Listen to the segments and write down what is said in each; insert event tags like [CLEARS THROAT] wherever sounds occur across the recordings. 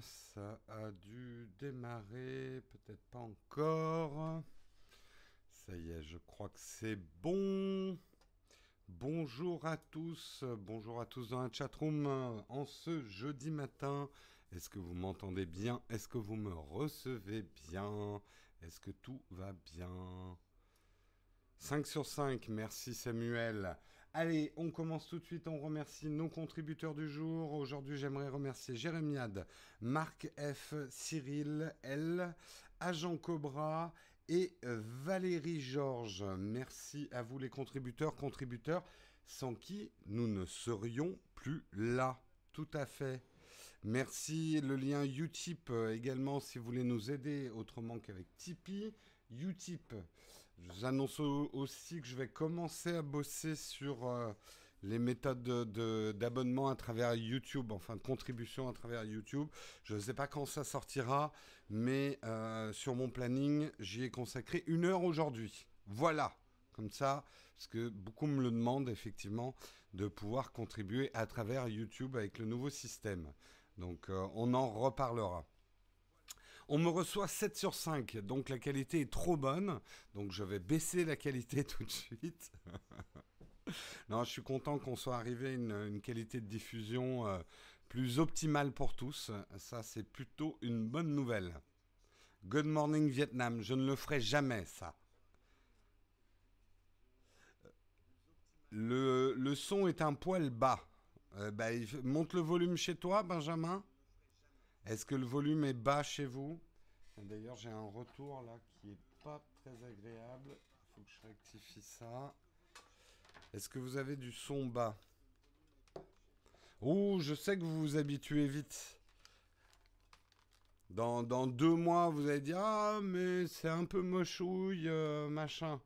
ça a dû démarrer, peut-être pas encore. Ça y est, je crois que c'est bon. Bonjour à tous, bonjour à tous dans la chatroom en ce jeudi matin. Est-ce que vous m'entendez bien? Est-ce que vous me recevez bien? Est-ce que tout va bien? 5 sur 5, merci Samuel. Allez, on commence tout de suite. On remercie nos contributeurs du jour. Aujourd'hui, j'aimerais remercier Jérémiade, Marc F, Cyril L, Agent Cobra et Valérie Georges. Merci à vous les contributeurs, contributeurs, sans qui nous ne serions plus là. Tout à fait. Merci. Le lien Utip euh, également si vous voulez nous aider autrement qu'avec Tipeee. Utip. Je vous annonce aussi que je vais commencer à bosser sur euh, les méthodes d'abonnement à travers YouTube, enfin de contribution à travers YouTube. Je ne sais pas quand ça sortira, mais euh, sur mon planning, j'y ai consacré une heure aujourd'hui. Voilà, comme ça, parce que beaucoup me le demandent effectivement de pouvoir contribuer à travers YouTube avec le nouveau système. Donc euh, on en reparlera. On me reçoit 7 sur 5, donc la qualité est trop bonne. Donc je vais baisser la qualité [LAUGHS] tout de suite. [LAUGHS] non, je suis content qu'on soit arrivé à une, qualité de diffusion euh, plus optimale pour tous. Ça, c'est plutôt une bonne nouvelle. Good morning Vietnam, je ne le ferai jamais ça. Le, son est un poil bas. Euh, bah, monte le volume chez toi, Benjamin. Est-ce que le volume est bas chez vous? D'ailleurs, j'ai un retour là qui est pas très agréable. Il faut que je rectifie ça. Est-ce que vous avez du son bas? Ouh, je sais que vous vous habituez vite. Dans, deux mois, vous allez dire Ah, mais c'est un peu mochouille, euh, machin.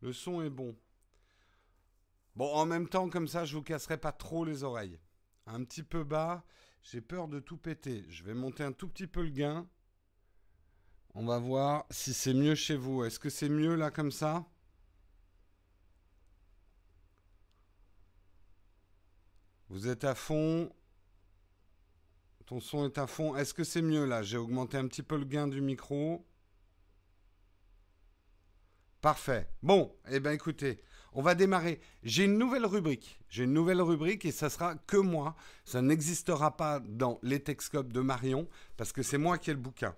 Le son est bon. Bon, en même temps, comme ça, je vous casserai pas trop les oreilles. Un petit peu bas. J'ai peur de tout péter. Je vais monter un tout petit peu le gain. On va voir si c'est mieux chez vous. Est-ce que c'est mieux là comme ça? Vous êtes à fond. Ton son est à fond. Est-ce que c'est mieux là? J'ai augmenté un petit peu le gain du micro. Parfait. Bon, eh bien écoutez, on va démarrer. J'ai une nouvelle rubrique. J'ai une nouvelle rubrique et ça sera que moi. Ça n'existera pas dans les Texcopes de Marion parce que c'est moi qui ai le bouquin.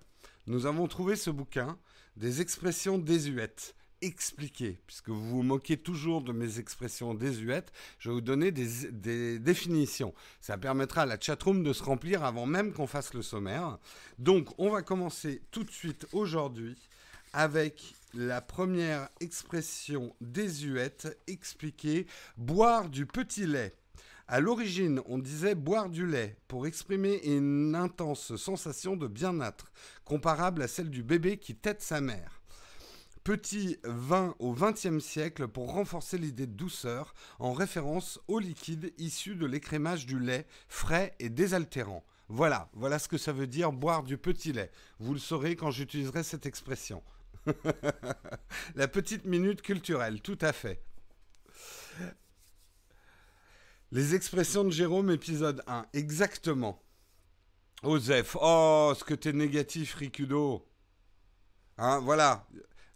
Nous avons trouvé ce bouquin, des expressions désuètes expliquées, puisque vous vous moquez toujours de mes expressions désuètes, je vais vous donner des, des, définitions. Ça permettra à la chatroom de se remplir avant même qu'on fasse le sommaire. Donc, on va commencer tout de suite aujourd'hui avec la première expression désuète expliquée boire du petit lait. À l'origine, on disait boire du lait pour exprimer une intense sensation de bien-être, comparable à celle du bébé qui tête sa mère. Petit vin au XXe siècle pour renforcer l'idée de douceur en référence au liquide issu de l'écrémage du lait, frais et désaltérant. Voilà, voilà ce que ça veut dire boire du petit lait. Vous le saurez quand j'utiliserai cette expression. [LAUGHS] La petite minute culturelle, tout à fait. Les expressions de Jérôme, épisode 1. Exactement. Osef, oh, ce que t'es négatif, Ricudo. Hein, voilà.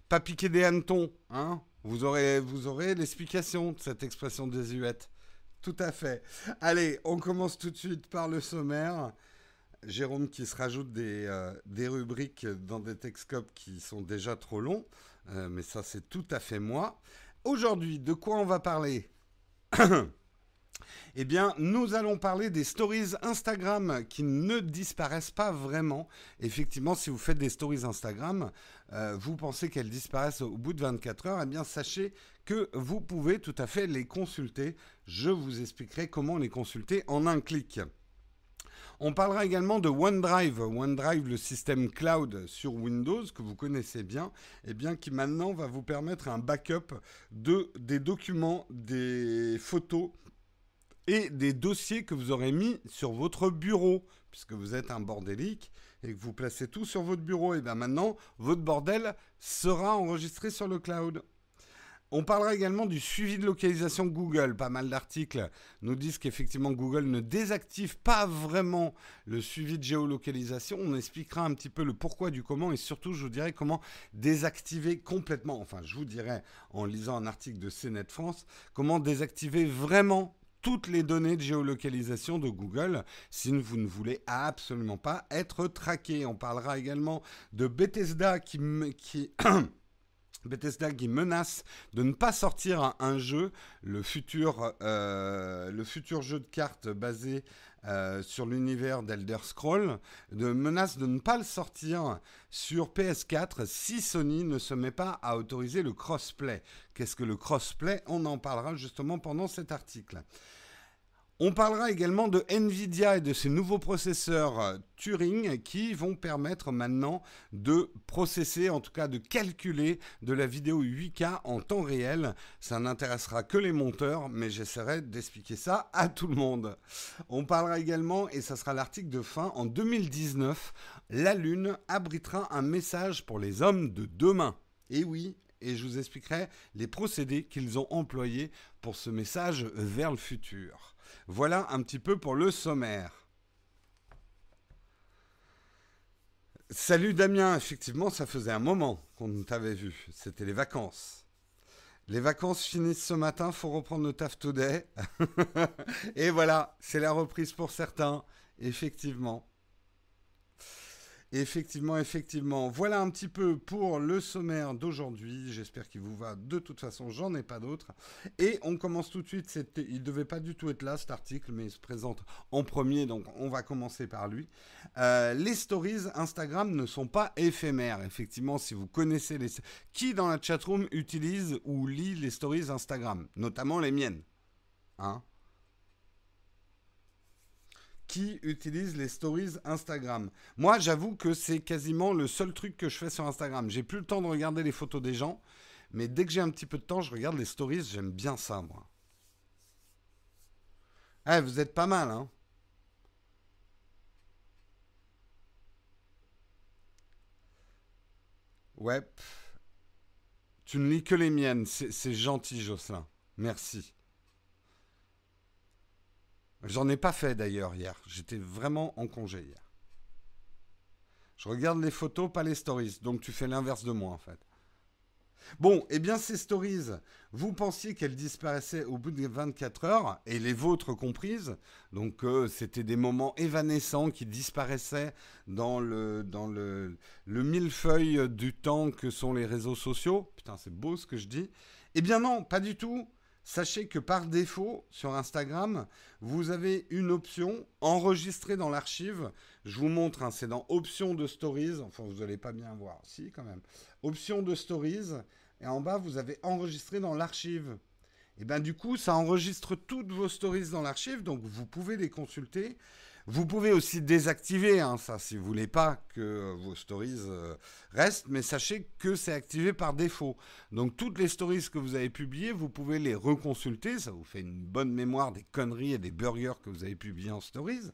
Pas piquer des hannetons, hein. Vous aurez, vous aurez l'explication de cette expression désuète. Tout à fait. Allez, on commence tout de suite par le sommaire. Jérôme qui se rajoute des, euh, des rubriques dans des texcopes qui sont déjà trop longs, euh, mais ça c'est tout à fait moi. Aujourd'hui, de quoi on va parler [COUGHS] Eh bien, nous allons parler des stories Instagram qui ne disparaissent pas vraiment. Effectivement, si vous faites des stories Instagram, euh, vous pensez qu'elles disparaissent au bout de 24 heures, eh bien, sachez que vous pouvez tout à fait les consulter. Je vous expliquerai comment les consulter en un clic. On parlera également de OneDrive. OneDrive, le système cloud sur Windows que vous connaissez bien, et eh bien qui maintenant va vous permettre un backup de des documents, des photos et des dossiers que vous aurez mis sur votre bureau, puisque vous êtes un bordélique et que vous placez tout sur votre bureau. Et bien maintenant, votre bordel sera enregistré sur le cloud. On parlera également du suivi de localisation Google. Pas mal d'articles nous disent qu'effectivement Google ne désactive pas vraiment le suivi de géolocalisation. On expliquera un petit peu le pourquoi du comment et surtout je vous dirai comment désactiver complètement, enfin je vous dirai en lisant un article de CNET France, comment désactiver vraiment toutes les données de géolocalisation de Google si vous ne voulez absolument pas être traqué. On parlera également de Bethesda qui... qui [CLEARS THROAT] Bethesda qui menace de ne pas sortir un, jeu, le futur, euh, le futur jeu de cartes basé euh, sur l'univers d'Elder Scroll, de menace de ne pas le sortir sur PS4 si Sony ne se met pas à autoriser le crossplay. Qu'est-ce que le crossplay? On en parlera justement pendant cet article. On parlera également de Nvidia et de ses nouveaux processeurs euh, Turing qui vont permettre maintenant de processer, en tout cas de calculer de la vidéo 8K en temps réel. Ça n'intéressera que les monteurs, mais j'essaierai d'expliquer ça à tout le monde. On parlera également, et ça sera l'article de fin, en 2019, la Lune abritera un message pour les hommes de demain. Et oui, et je vous expliquerai les procédés qu'ils ont employés pour ce message vers le futur. Voilà un petit peu pour le sommaire. Salut Damien, effectivement, ça faisait un moment qu'on t'avait vu. C'était les vacances. Les vacances finissent ce matin, faut reprendre le taf today. [LAUGHS] Et voilà, c'est la reprise pour certains, effectivement. Effectivement, effectivement. Voilà un petit peu pour le sommaire d'aujourd'hui. J'espère qu'il vous va. De toute façon, j'en ai pas d'autres. Et on commence tout de suite. Il ne devait pas du tout être là, cet article, mais il se présente en premier, donc on va commencer par lui. Euh, les stories Instagram ne sont pas éphémères. Effectivement, si vous connaissez les... Qui dans la chatroom utilise ou lit les stories Instagram Notamment les miennes. Hein? Qui utilise les stories Instagram. Moi, j'avoue que c'est quasiment le seul truc que je fais sur Instagram. J'ai plus le temps de regarder les photos des gens, mais dès que j'ai un petit peu de temps, je regarde les stories. J'aime bien ça, moi. Eh, vous êtes pas mal, hein Ouais. Tu ne lis que les miennes. C'est gentil, Jocelyn. Merci. J'en ai pas fait d'ailleurs hier. J'étais vraiment en congé hier. Je regarde les photos, pas les stories. Donc tu fais l'inverse de moi en fait. Bon, eh bien ces stories, vous pensiez qu'elles disparaissaient au bout de 24 heures, et les vôtres comprises. Donc euh, c'était des moments évanescents qui disparaissaient dans le, le millefeuille du temps que sont les réseaux sociaux. Putain, c'est beau ce que je dis. Eh bien non, pas du tout. Sachez que par défaut, sur Instagram, vous avez une option enregistrée dans l'archive. Je vous montre, hein, c'est dans Options de Stories. Enfin, vous n'allez pas bien voir. Si, quand même. Options de Stories. Et en bas, vous avez enregistré dans l'archive. Et bien, du coup, ça enregistre toutes vos stories dans l'archive. Donc, vous pouvez les consulter. Vous pouvez aussi désactiver hein, ça si vous voulez pas que vos stories euh, restent, mais sachez que c'est activé par défaut. Donc toutes les stories que vous avez publiées, vous pouvez les reconsulter, ça vous fait une bonne mémoire des conneries et des burgers que vous avez publiés en stories.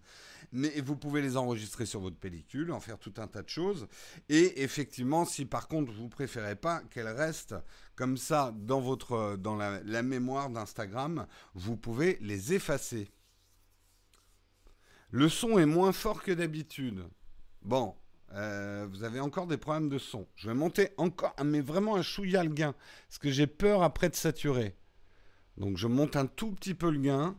Mais vous pouvez les enregistrer sur votre pellicule, en faire tout un tas de choses. Et effectivement, si par contre vous préférez pas qu'elles restent comme ça dans votre dans la mémoire d'Instagram, vous pouvez les effacer. Le son est moins fort que d'habitude. Bon, euh, vous avez encore des problèmes de son. Je vais monter encore, mais vraiment un chouïa le gain. Parce que j'ai peur après de saturer. Donc je monte un tout petit peu le gain.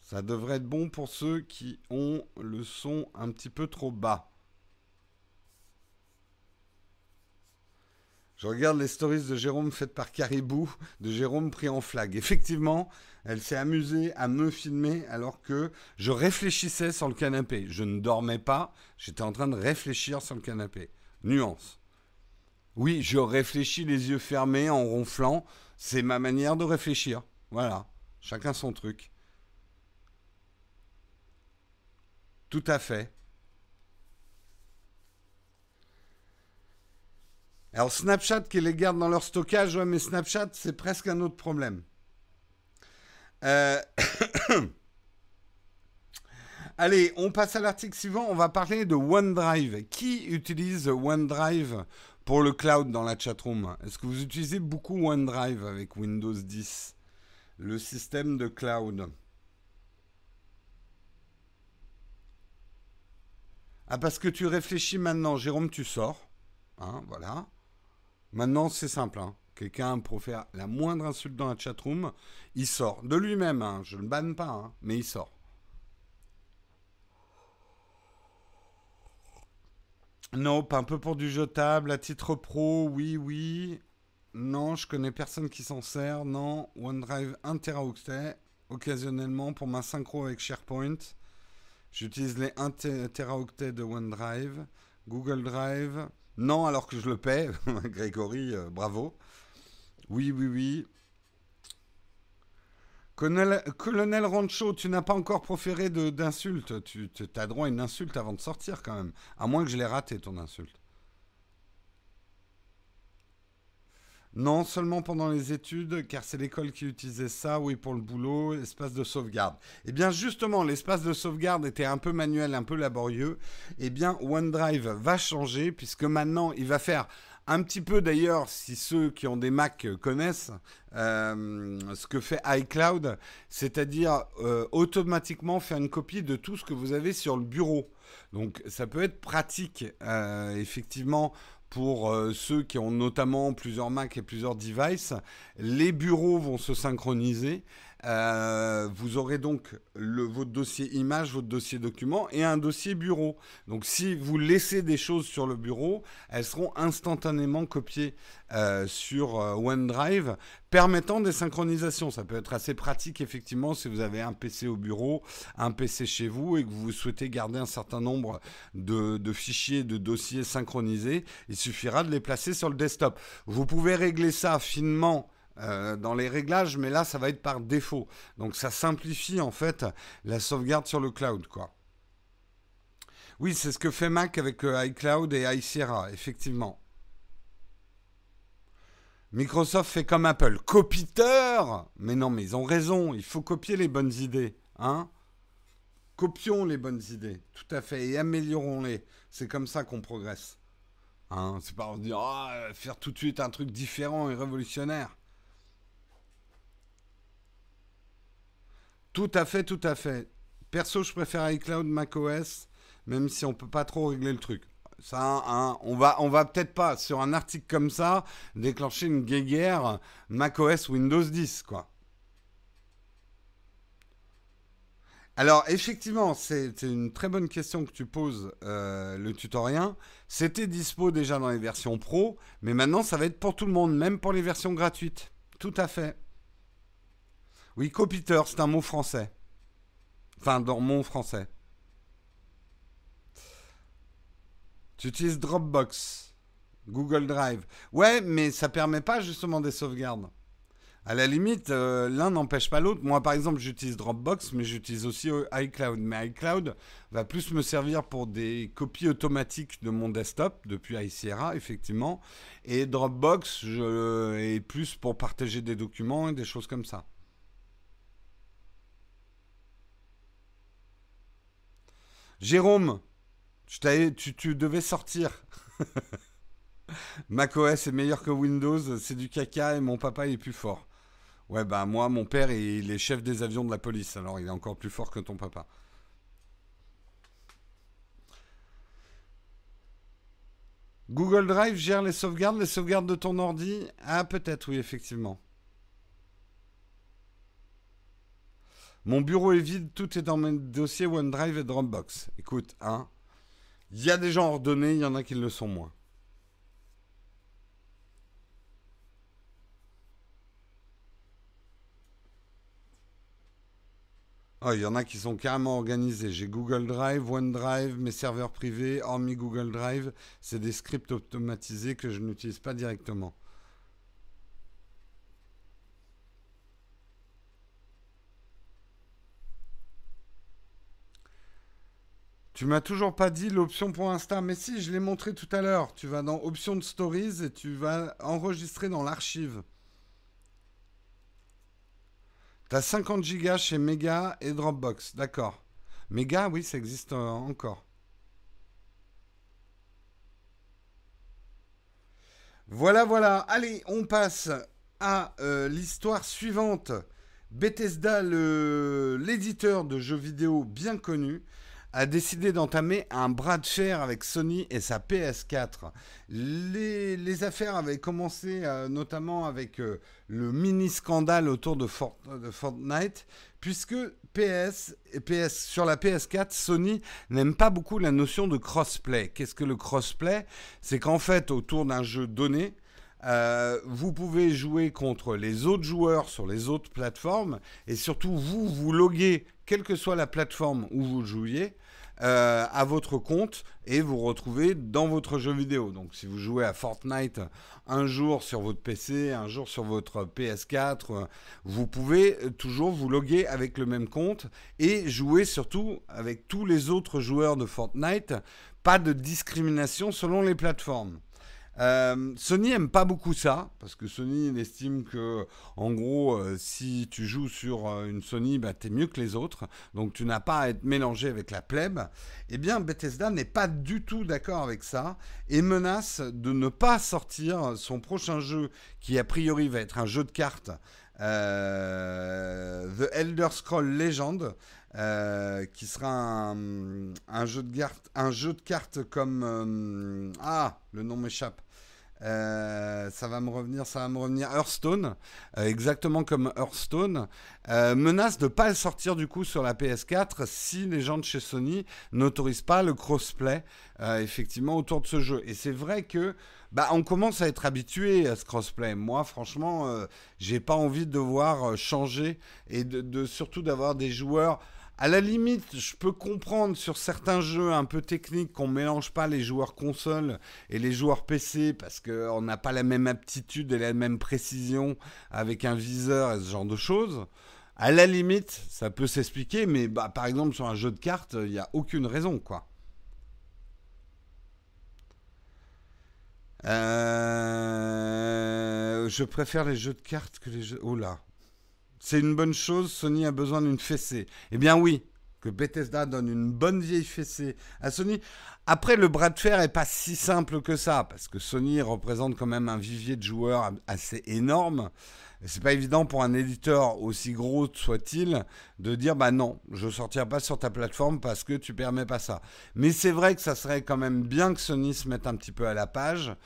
Ça devrait être bon pour ceux qui ont le son un petit peu trop bas. Je regarde les stories de Jérôme faites par Caribou, de Jérôme pris en flag. Effectivement, elle s'est amusée à me filmer alors que je réfléchissais sur le canapé. Je ne dormais pas, j'étais en train de réfléchir sur le canapé. Nuance. Oui, je réfléchis les yeux fermés en ronflant. C'est ma manière de réfléchir. Voilà. Chacun son truc. Tout à fait. Alors Snapchat qui les garde dans leur stockage, ouais, mais Snapchat, c'est presque un autre problème. Euh, [COUGHS] Allez, on passe à l'article suivant. On va parler de OneDrive. Qui utilise OneDrive pour le cloud dans la chatroom? Est-ce que vous utilisez beaucoup OneDrive avec Windows 10 Le système de cloud? Ah, parce que tu réfléchis maintenant, Jérôme, tu sors. Hein, voilà. Maintenant, c'est simple. Hein. Quelqu'un pour faire la moindre insulte dans la chatroom, il sort. De lui-même, hein. je ne le banne pas, hein, mais il sort. Non, pas un peu pour du jetable, à titre pro, oui, oui. Non, je connais personne qui s'en sert. Non, OneDrive 1 Teraoctet, occasionnellement pour ma synchro avec SharePoint. J'utilise les 1 Teraoctet de OneDrive. Google Drive, non, alors que je le paie. [LAUGHS] Grégory, euh, bravo. Oui, oui, oui. Colonel, Colonel Rancho, tu n'as pas encore proféré d'insulte. Tu as droit à une insulte avant de sortir quand même. À moins que je l'ai raté, ton insulte. Non, seulement pendant les études, car c'est l'école qui utilisait ça, oui, pour le boulot, espace de sauvegarde. Eh bien, justement, l'espace de sauvegarde était un peu manuel, un peu laborieux. Eh bien, OneDrive va changer, puisque maintenant, il va faire un petit peu d'ailleurs, si ceux qui ont des Mac connaissent, euh, ce que fait iCloud, c'est-à-dire euh, automatiquement faire une copie de tout ce que vous avez sur le bureau. Donc ça peut être pratique, euh, effectivement, pour euh, ceux qui ont notamment plusieurs Mac et plusieurs devices. Les bureaux vont se synchroniser. Euh, vous aurez donc votre dossier image, votre dossier document et un dossier bureau. Donc si vous laissez des choses sur le bureau, elles seront instantanément copiées euh, sur euh, OneDrive, permettant des synchronisations. Ça peut être assez pratique effectivement si vous avez un PC au bureau, un PC chez vous et que vous souhaitez garder un certain nombre de fichiers, de dossiers synchronisés. Il suffira de les placer sur le desktop. Vous pouvez régler ça finement euh, dans les réglages, mais là, ça va être par défaut. Donc, ça simplifie en fait la sauvegarde sur le cloud, quoi. Oui, c'est ce que fait Mac avec euh, iCloud et iSierra, effectivement. Microsoft fait comme Apple, copiteur Mais non, mais ils ont raison, il faut copier les bonnes idées, hein Copions les bonnes idées, tout à fait, et améliorons-les. C'est comme ça qu'on progresse. Hein c'est pas en dire, ah, faire tout de suite un truc différent et révolutionnaire. Tout à fait, tout à fait. Perso, je préfère iCloud macOS, même si on peut pas trop régler le truc. Ça, hein, on va, on va peut-être pas sur un article comme ça déclencher une guéguerre macOS Windows 10, quoi. Alors, effectivement, c'est une très bonne question que tu poses, euh, le tutoriel. C'était dispo déjà dans les versions pro, mais maintenant, ça va être pour tout le monde, même pour les versions gratuites. Tout à fait. Oui, copiteur, c'est un mot français. Enfin, dans mon français. Tu utilises Dropbox, Google Drive. Ouais, mais ça permet pas justement des sauvegardes. À la limite, euh, l'un n'empêche pas l'autre. Moi, par exemple, j'utilise Dropbox, mais j'utilise aussi euh, iCloud. Mais iCloud va plus me servir pour des copies automatiques de mon desktop depuis iSierra, effectivement. Et Dropbox je, est plus pour partager des documents et des choses comme ça. Jérôme, tu, tu devais sortir. [LAUGHS] macOS est meilleur que Windows, c'est du caca et mon papa est plus fort. Ouais, bah moi, mon père, il est chef des avions de la police, alors il est encore plus fort que ton papa. Google Drive gère les sauvegardes, les sauvegardes de ton ordi? Ah, peut-être, oui, effectivement. Mon bureau est vide, tout est dans mes dossiers OneDrive et Dropbox. Écoute, hein, il y a des gens ordonnés, il y en a qui le sont moins. Oh, il y en a qui sont carrément organisés. J'ai Google Drive, OneDrive, mes serveurs privés, hormis Google Drive, c'est des scripts automatisés que je n'utilise pas directement. Tu m'as toujours pas dit l'option pour Insta, mais si, je l'ai montré tout à l'heure. Tu vas dans Option de Stories et tu vas enregistrer dans l'archive. Tu as 50 gigas chez Mega et Dropbox, d'accord. Mega, oui, ça existe euh, encore. Voilà, voilà. Allez, on passe à euh, l'histoire suivante. Bethesda, l'éditeur de jeux vidéo bien connu, a décidé d'entamer un bras de fer avec Sony et sa PS4. Les, affaires avaient commencé euh, notamment avec euh, le mini scandale autour de, Fortnite, puisque PS, PS, sur la PS4, Sony n'aime pas beaucoup la notion de crossplay. Qu'est-ce que le crossplay? C'est qu'en fait, autour d'un jeu donné, euh, vous pouvez jouer contre les autres joueurs sur les autres plateformes et surtout vous, vous loguez, quelle que soit la plateforme où vous jouiez, euh, à votre compte et vous retrouvez dans votre jeu vidéo. Donc si vous jouez à Fortnite un jour sur votre PC, un jour sur votre PS4, vous pouvez toujours vous loguer avec le même compte et jouer surtout avec tous les autres joueurs de Fortnite. Pas de discrimination selon les plateformes. Euh, Sony aime pas beaucoup ça parce que Sony estime que en gros euh, si tu joues sur euh, une Sony bah t'es mieux que les autres donc tu n'as pas à être mélangé avec la plèbe eh bien Bethesda n'est pas du tout d'accord avec ça et menace de ne pas sortir son prochain jeu qui a priori va être un jeu de cartes The Elder Scroll Legend qui sera un, jeu de un jeu de cartes comme ah le nom m'échappe. Euh, ça va me revenir, ça va me revenir. Hearthstone, euh, exactement comme Hearthstone, euh, menace de pas le sortir du coup sur la PS4 si les gens de chez Sony n'autorisent pas le crossplay effectivement autour de ce jeu. Et c'est vrai que bah, on commence à être habitué à ce crossplay. Moi, franchement, j'ai pas envie de devoir changer et de surtout d'avoir des joueurs à la limite, je peux comprendre sur certains jeux un peu techniques qu'on mélange pas les joueurs console et les joueurs PC parce qu'on n'a pas la même aptitude et la même précision avec un viseur et ce genre de choses. À la limite, ça peut s'expliquer, mais bah, par exemple sur un jeu de cartes, il n'y a aucune raison, quoi. Euh, je préfère les jeux de cartes que les jeux. Oh là, c'est une bonne chose, Sony a besoin d'une fessée. Eh bien oui, que Bethesda donne une bonne vieille fessée à Sony. Après, le bras de fer est pas si simple que ça, parce que Sony représente quand même un vivier de joueurs assez énorme. C'est pas évident pour un éditeur aussi gros soit-il de dire bah non, je sortirai pas sur ta plateforme parce que tu permets pas ça. Mais c'est vrai que ça serait quand même bien que Sony se mette un petit peu à la page.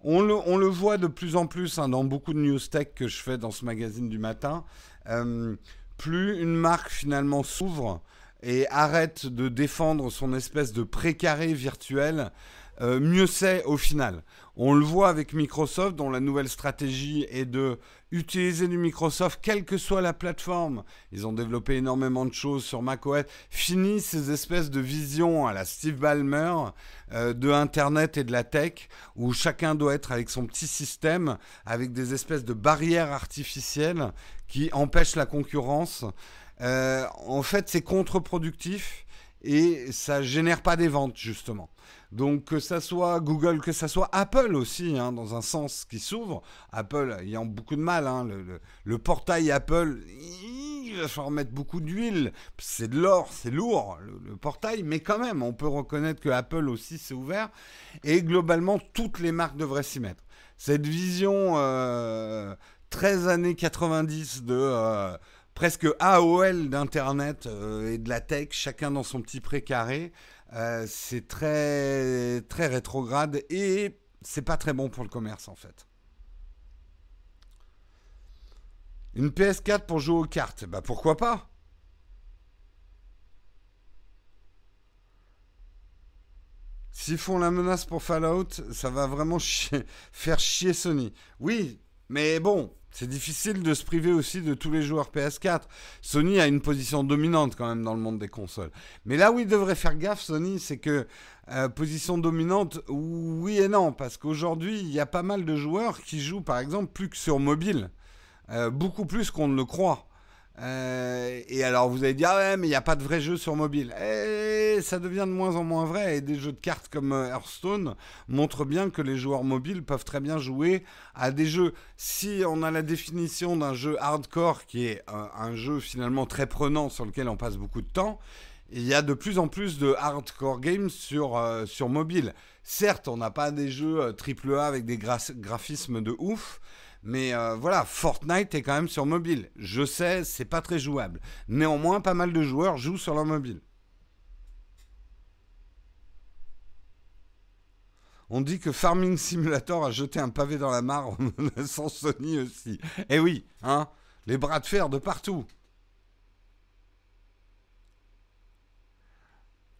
On le, voit de plus en plus hein, dans beaucoup de news tech que je fais dans ce magazine du matin. Euh, plus une marque finalement s'ouvre et arrête de défendre son espèce de précaré virtuel, euh, mieux c'est au final. On le voit avec Microsoft, dont la nouvelle stratégie est de utiliser du Microsoft, quelle que soit la plateforme. Ils ont développé énormément de choses sur macOS. Fini ces espèces de visions à la Steve Ballmer euh, de Internet et de la tech, où chacun doit être avec son petit système, avec des espèces de barrières artificielles qui empêchent la concurrence. Euh, en fait, c'est contre-productif et ça génère pas des ventes, justement. Donc que ça soit Google, que ça soit Apple aussi, hein, dans un sens qui s'ouvre. Apple ayant beaucoup de mal, hein, le, portail Apple, il va falloir mettre beaucoup d'huile. C'est de l'or, c'est lourd, le, portail, mais quand même, on peut reconnaître que Apple aussi s'est ouvert. Et globalement, toutes les marques devraient s'y mettre. Cette vision 13 euh, années 90 de... Euh, presque AOL d'Internet euh, et de la tech, chacun dans son petit précaré. Euh, c'est très, très rétrograde et c'est pas très bon pour le commerce en fait. Une PS4 pour jouer aux cartes, bah pourquoi pas? S'ils font la menace pour Fallout, ça va vraiment [LAUGHS] faire chier Sony. Oui, mais bon, c'est difficile de se priver aussi de tous les joueurs PS4. Sony a une position dominante quand même dans le monde des consoles. Mais là où il devrait faire gaffe, Sony, c'est que euh, position dominante, oui et non, parce qu'aujourd'hui, il y a pas mal de joueurs qui jouent par exemple plus que sur mobile. Euh, beaucoup plus qu'on ne le croit. Euh, et alors vous allez dire, ah ouais, mais il n'y a pas de vrai jeu sur mobile. Et ça devient de moins en moins vrai. Et des jeux de cartes comme euh, Hearthstone montrent bien que les joueurs mobiles peuvent très bien jouer à des jeux. Si on a la définition d'un jeu hardcore qui est un, jeu finalement très prenant sur lequel on passe beaucoup de temps, il y a de plus en plus de hardcore games sur, euh, sur mobile. Certes, on n'a pas des jeux AAA avec des graphismes de ouf, mais euh, voilà, Fortnite est quand même sur mobile. Je sais, c'est pas très jouable. Néanmoins, pas mal de joueurs jouent sur leur mobile. On dit que Farming Simulator a jeté un pavé dans la mare [LAUGHS] sans Sony aussi. Eh oui, hein, les bras de fer de partout.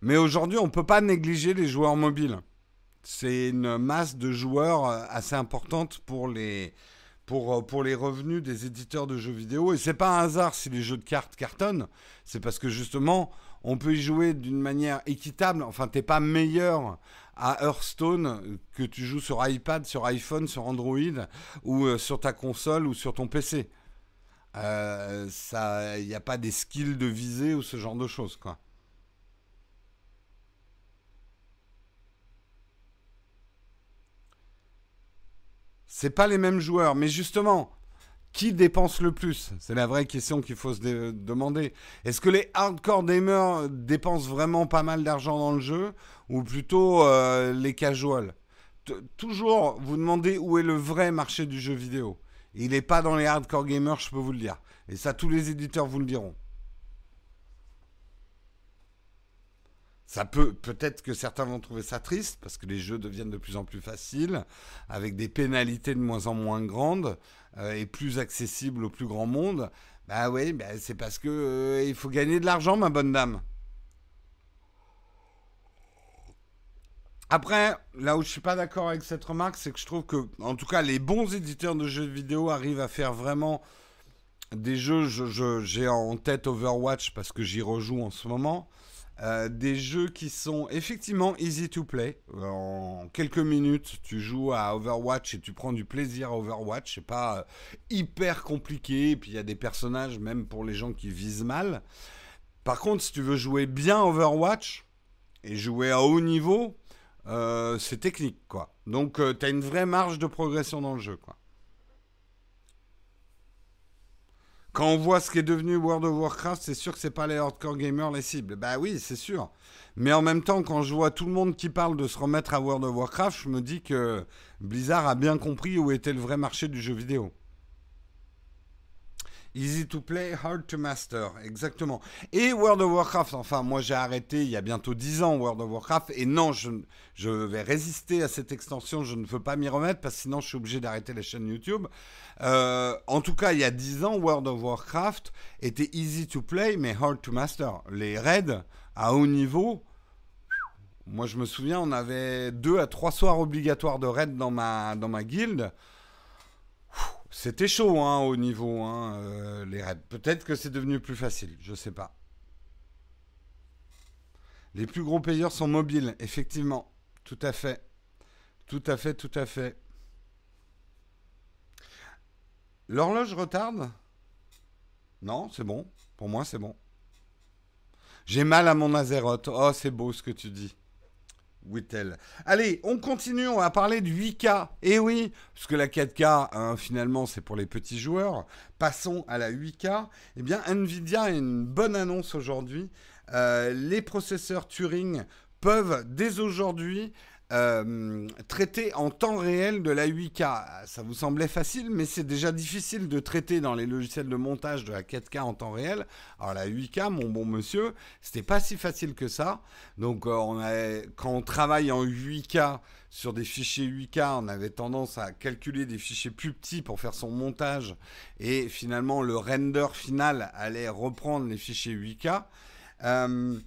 Mais aujourd'hui, on ne peut pas négliger les joueurs mobiles. C'est une masse de joueurs euh, assez importante pour les, pour, euh, pour les revenus des éditeurs de jeux vidéo. Et c'est pas un hasard si les jeux de cartes cartonnent. C'est parce que justement, on peut y jouer d'une manière équitable. Enfin, t'es pas meilleur à Hearthstone que tu joues sur iPad, sur iPhone, sur Android ou euh, sur ta console ou sur ton PC. Il n'y a pas des skills de visée ou ce genre de choses, quoi. C'est pas les mêmes joueurs, mais justement, qui dépense le plus? C'est la vraie question qu'il faut se demander. Est-ce que les hardcore gamers dépensent vraiment pas mal d'argent dans le jeu ou plutôt euh, les casuals? Toujours vous demandez où est le vrai marché du jeu vidéo. Il n'est pas dans les hardcore gamers, je peux vous le dire. Et ça, tous les éditeurs vous le diront. Ça peut, peut-être que certains vont trouver ça triste parce que les jeux deviennent de plus en plus faciles, avec des pénalités de moins en moins grandes euh, et plus accessibles au plus grand monde. Bah oui, bah c'est parce que euh, il faut gagner de l'argent, ma bonne dame. Après, là où je suis pas d'accord avec cette remarque, c'est que je trouve que, en tout cas, les bons éditeurs de jeux vidéo arrivent à faire vraiment des jeux. J'ai en tête Overwatch parce que j'y rejoue en ce moment. Euh, des jeux qui sont effectivement easy to play. En quelques minutes, tu joues à Overwatch et tu prends du plaisir à Overwatch. C'est pas euh, hyper compliqué. Puis il y a des personnages, même pour les gens qui visent mal. Par contre, si tu veux jouer bien Overwatch et jouer à haut niveau, euh, c'est technique, quoi. Donc, tu as une vraie marge de progression dans le jeu, quoi. Quand on voit ce qui est devenu World of Warcraft, c'est sûr que c'est pas les hardcore gamers les cibles. Bah oui, c'est sûr. Mais en même temps, quand je vois tout le monde qui parle de se remettre à World of Warcraft, je me dis que Blizzard a bien compris où était le vrai marché du jeu vidéo. Easy to play, hard to master, exactement. Et World of Warcraft, enfin moi j'ai arrêté il y a bientôt 10 ans World of Warcraft, et non, je, je vais résister à cette extension, je ne veux pas m'y remettre, parce que sinon je suis obligé d'arrêter la chaîne YouTube. Euh, en tout cas, il y a 10 ans, World of Warcraft était easy to play, mais hard to master. Les raids à haut niveau, moi je me souviens, on avait 2 à 3 soirs obligatoires de raids dans ma, dans ma guilde. C'était chaud hein, au niveau, hein, euh, les raids. Peut-être que c'est devenu plus facile, je sais pas. Les plus gros payeurs sont mobiles, effectivement. Tout à fait. Tout à fait, tout à fait. L'horloge retarde? Non, c'est bon. Pour moi, c'est bon. J'ai mal à mon Azeroth. Oh, c'est beau ce que tu dis. Whittle. Allez, on continue, on va parler du 8K. Eh oui, parce que la 4K, hein, finalement, c'est pour les petits joueurs. Passons à la 8K. Eh bien, Nvidia a une bonne annonce aujourd'hui. Euh, les processeurs Turing peuvent dès aujourd'hui euh, traiter en temps réel de la 8K. Ça vous semblait facile, mais c'est déjà difficile de traiter dans les logiciels de montage de la 4K en temps réel. Alors la 8K, mon bon monsieur, c'était pas si facile que ça. Donc euh, on quand on travaille en 8K sur des fichiers 8K, on avait tendance à calculer des fichiers plus petits pour faire son montage et finalement le render final allait reprendre les fichiers 8K. Euh,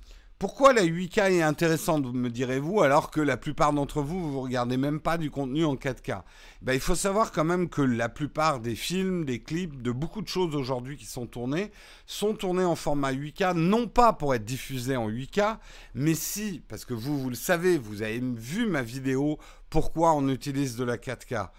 pourquoi la 8K est intéressante, me direz-vous, alors que la plupart d'entre vous, vous ne regardez même pas du contenu en 4K ben, Il faut savoir quand même que la plupart des films, des clips, de beaucoup de choses aujourd'hui qui sont tournées, sont tournées en format 8K, non pas pour être diffusées en 8K, mais si, parce que vous, vous le savez, vous avez vu ma vidéo, pourquoi on utilise de la 4K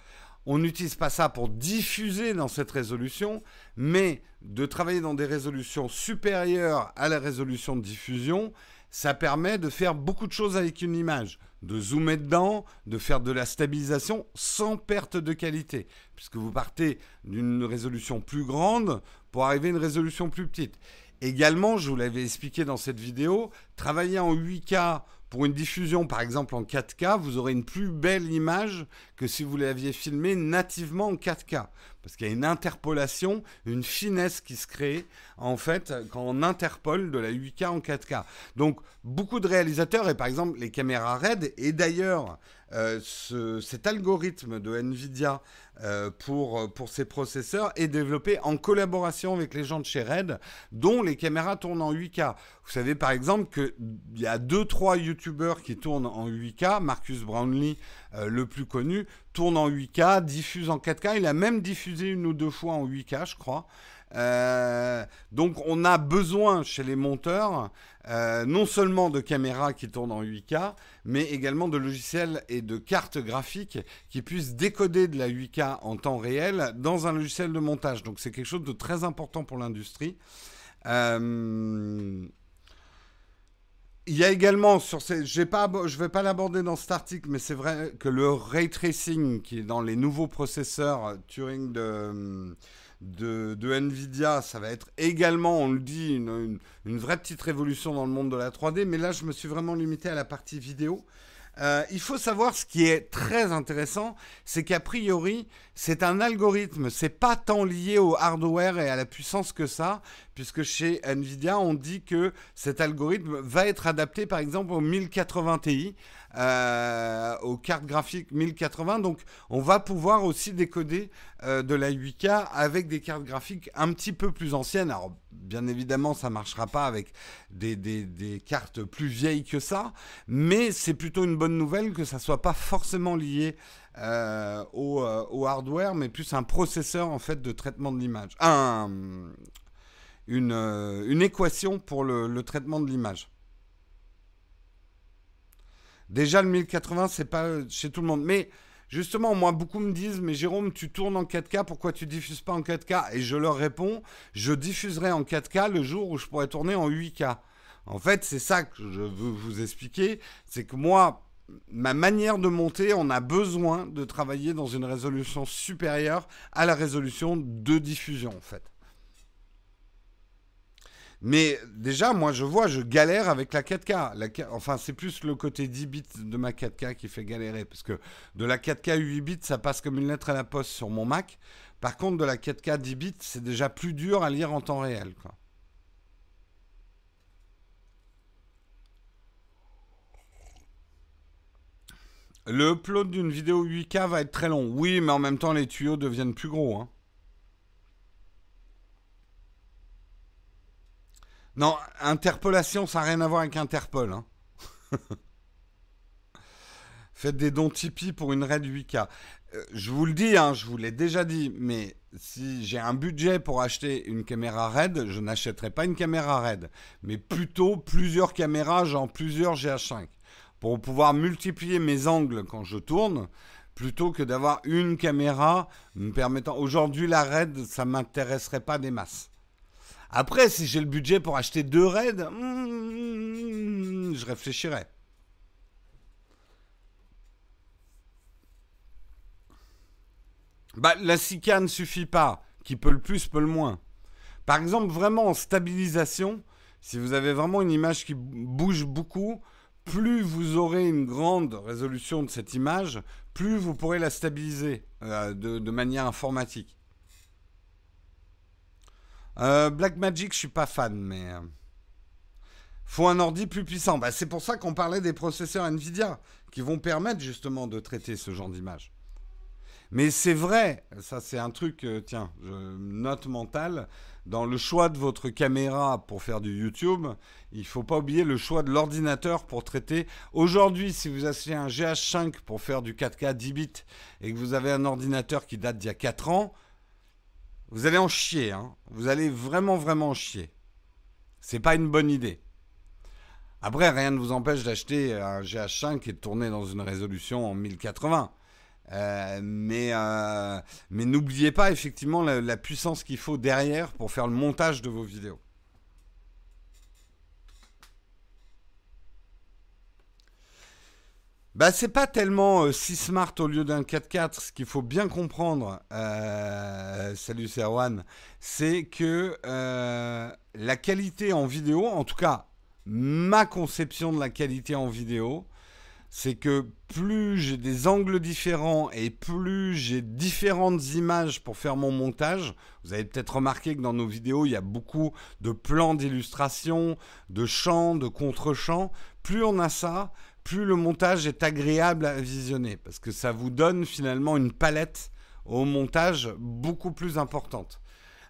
on n'utilise pas ça pour diffuser dans cette résolution, mais de travailler dans des résolutions supérieures à la résolution de diffusion, ça permet de faire beaucoup de choses avec une image, de zoomer dedans, de faire de la stabilisation sans perte de qualité, puisque vous partez d'une résolution plus grande pour arriver à une résolution plus petite. Également, je vous l'avais expliqué dans cette vidéo, travailler en 8K pour une diffusion par exemple en 4K, vous aurez une plus belle image que si vous l'aviez filmé nativement en 4K. Parce qu'il y a une interpolation, une finesse qui se crée en fait quand on interpole de la 8K en 4K. Donc beaucoup de réalisateurs, et par exemple les caméras RED, et d'ailleurs euh, cet algorithme de NVIDIA euh, pour, pour ces processeurs est développé en collaboration avec les gens de chez Red, dont les caméras tournent en 8K. Vous savez par exemple qu'il y a 2-3 YouTubeurs qui tournent en 8K, Marcus Brownlee, euh, le plus connu, tourne en 8K, diffuse en 4K, il a même diffusé une ou deux fois en 8K je crois. Euh, donc on a besoin chez les monteurs euh, non seulement de caméras qui tournent en 8K, mais également de logiciels et de cartes graphiques qui puissent décoder de la 8K en temps réel dans un logiciel de montage. Donc c'est quelque chose de très important pour l'industrie. Euh, il y a également sur ces, je vais pas l'aborder dans cet article, mais c'est vrai que le ray tracing qui est dans les nouveaux processeurs Turing de de, Nvidia, ça va être également, on le dit, une, vraie petite révolution dans le monde de la 3D. Mais là, je me suis vraiment limité à la partie vidéo. Euh, il faut savoir ce qui est très intéressant, c'est qu'a priori, c'est un algorithme. C'est pas tant lié au hardware et à la puissance que ça, puisque chez Nvidia, on dit que cet algorithme va être adapté, par exemple, au 1080 Ti. Euh, aux cartes graphiques 1080. Donc on va pouvoir aussi décoder euh, de la 8K avec des cartes graphiques un petit peu plus anciennes. Alors bien évidemment ça ne marchera pas avec des, des, cartes plus vieilles que ça, mais c'est plutôt une bonne nouvelle que ça soit pas forcément lié euh, au, au, hardware, mais plus un processeur en fait de traitement de l'image. Un, une, une, équation pour le traitement de l'image. Déjà, le 1080, c'est pas euh, chez tout le monde. Mais justement, moi, beaucoup me disent, mais Jérôme, tu tournes en 4K, pourquoi tu diffuses pas en 4K Et je leur réponds, je diffuserai en 4K le jour où je pourrai tourner en 8K. En fait, c'est ça que je veux vous expliquer. C'est que moi, ma manière de monter, on a besoin de travailler dans une résolution supérieure à la résolution de diffusion, en fait. Mais déjà, moi, je vois, je galère avec la 4K. Enfin, c'est plus le côté 10 bits de ma 4K qui fait galérer. Parce que de la 4K 8 bits, ça passe comme une lettre à la poste sur mon Mac. Par contre, de la 4K 10 bits, c'est déjà plus dur à lire en temps réel. Le upload d'une vidéo 8K va être très long. Oui, mais en même temps, les tuyaux deviennent plus gros. Hein. Non, interpolation, ça n'a rien à voir avec Interpol. Hein. [LAUGHS] Faites des dons Tipeee pour une RAID 8K. Euh, je vous le dis, hein, je vous l'ai déjà dit, mais si j'ai un budget pour acheter une caméra RAID, je n'achèterai pas une caméra RAID, mais plutôt plusieurs caméras, genre plusieurs GH5, pour pouvoir multiplier mes angles quand je tourne, plutôt que d'avoir une caméra me permettant... Aujourd'hui, la RAID, ça m'intéresserait pas des masses. Après, si j'ai le budget pour acheter deux raids, hmm, je réfléchirai. Bah, la 6K ne suffit pas. Qui peut le plus, peut le moins. Par exemple, vraiment en stabilisation, si vous avez vraiment une image qui bouge beaucoup, plus vous aurez une grande résolution de cette image, plus vous pourrez la stabiliser euh, de manière informatique. Euh, Black Magic, je suis pas fan, mais euh, faut un ordi plus puissant. Bah, c'est pour ça qu'on parlait des processeurs Nvidia qui vont permettre justement de traiter ce genre d'image. Mais c'est vrai, ça c'est un truc, euh, tiens, note mentale, dans le choix de votre caméra pour faire du YouTube, il faut pas oublier le choix de l'ordinateur pour traiter. Aujourd'hui, si vous achetez un GH5 pour faire du 4K 10 bits et que vous avez un ordinateur qui date d'il y a 4 ans, vous allez en chier, hein. Vous allez vraiment, vraiment en chier. C'est pas une bonne idée. Après, rien ne vous empêche d'acheter un GH5 et de tourner dans une résolution en 1080. Euh, euh, mais n'oubliez pas effectivement la puissance qu'il faut derrière pour faire le montage de vos vidéos. Bah, c'est pas tellement 6 euh, smart au lieu d'un 4-4. Ce qu'il faut bien comprendre, euh, salut Serwan, c'est que euh, la qualité en vidéo, en tout cas ma conception de la qualité en vidéo, c'est que plus j'ai des angles différents et plus j'ai différentes images pour faire mon montage, vous avez peut-être remarqué que dans nos vidéos, il y a beaucoup de plans d'illustration, de champs, de contre-champs. Plus on a ça, plus le montage est agréable à visionner, parce que ça vous donne finalement une palette au montage beaucoup plus importante.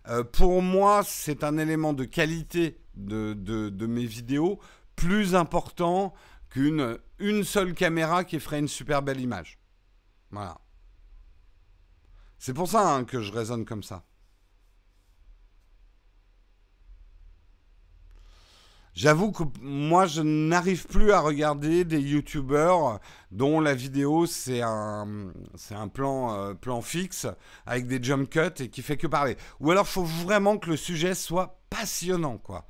Euh, pour moi, c'est un élément de qualité de, mes vidéos plus important qu'une une seule caméra qui ferait une super belle image. Voilà. C'est pour ça hein, que je raisonne comme ça. J'avoue que moi, je n'arrive plus à regarder des youtubeurs dont la vidéo, c'est un, c'est un plan, euh, plan fixe avec des jump cuts et qui fait que parler. Ou alors, il faut vraiment que le sujet soit passionnant, quoi.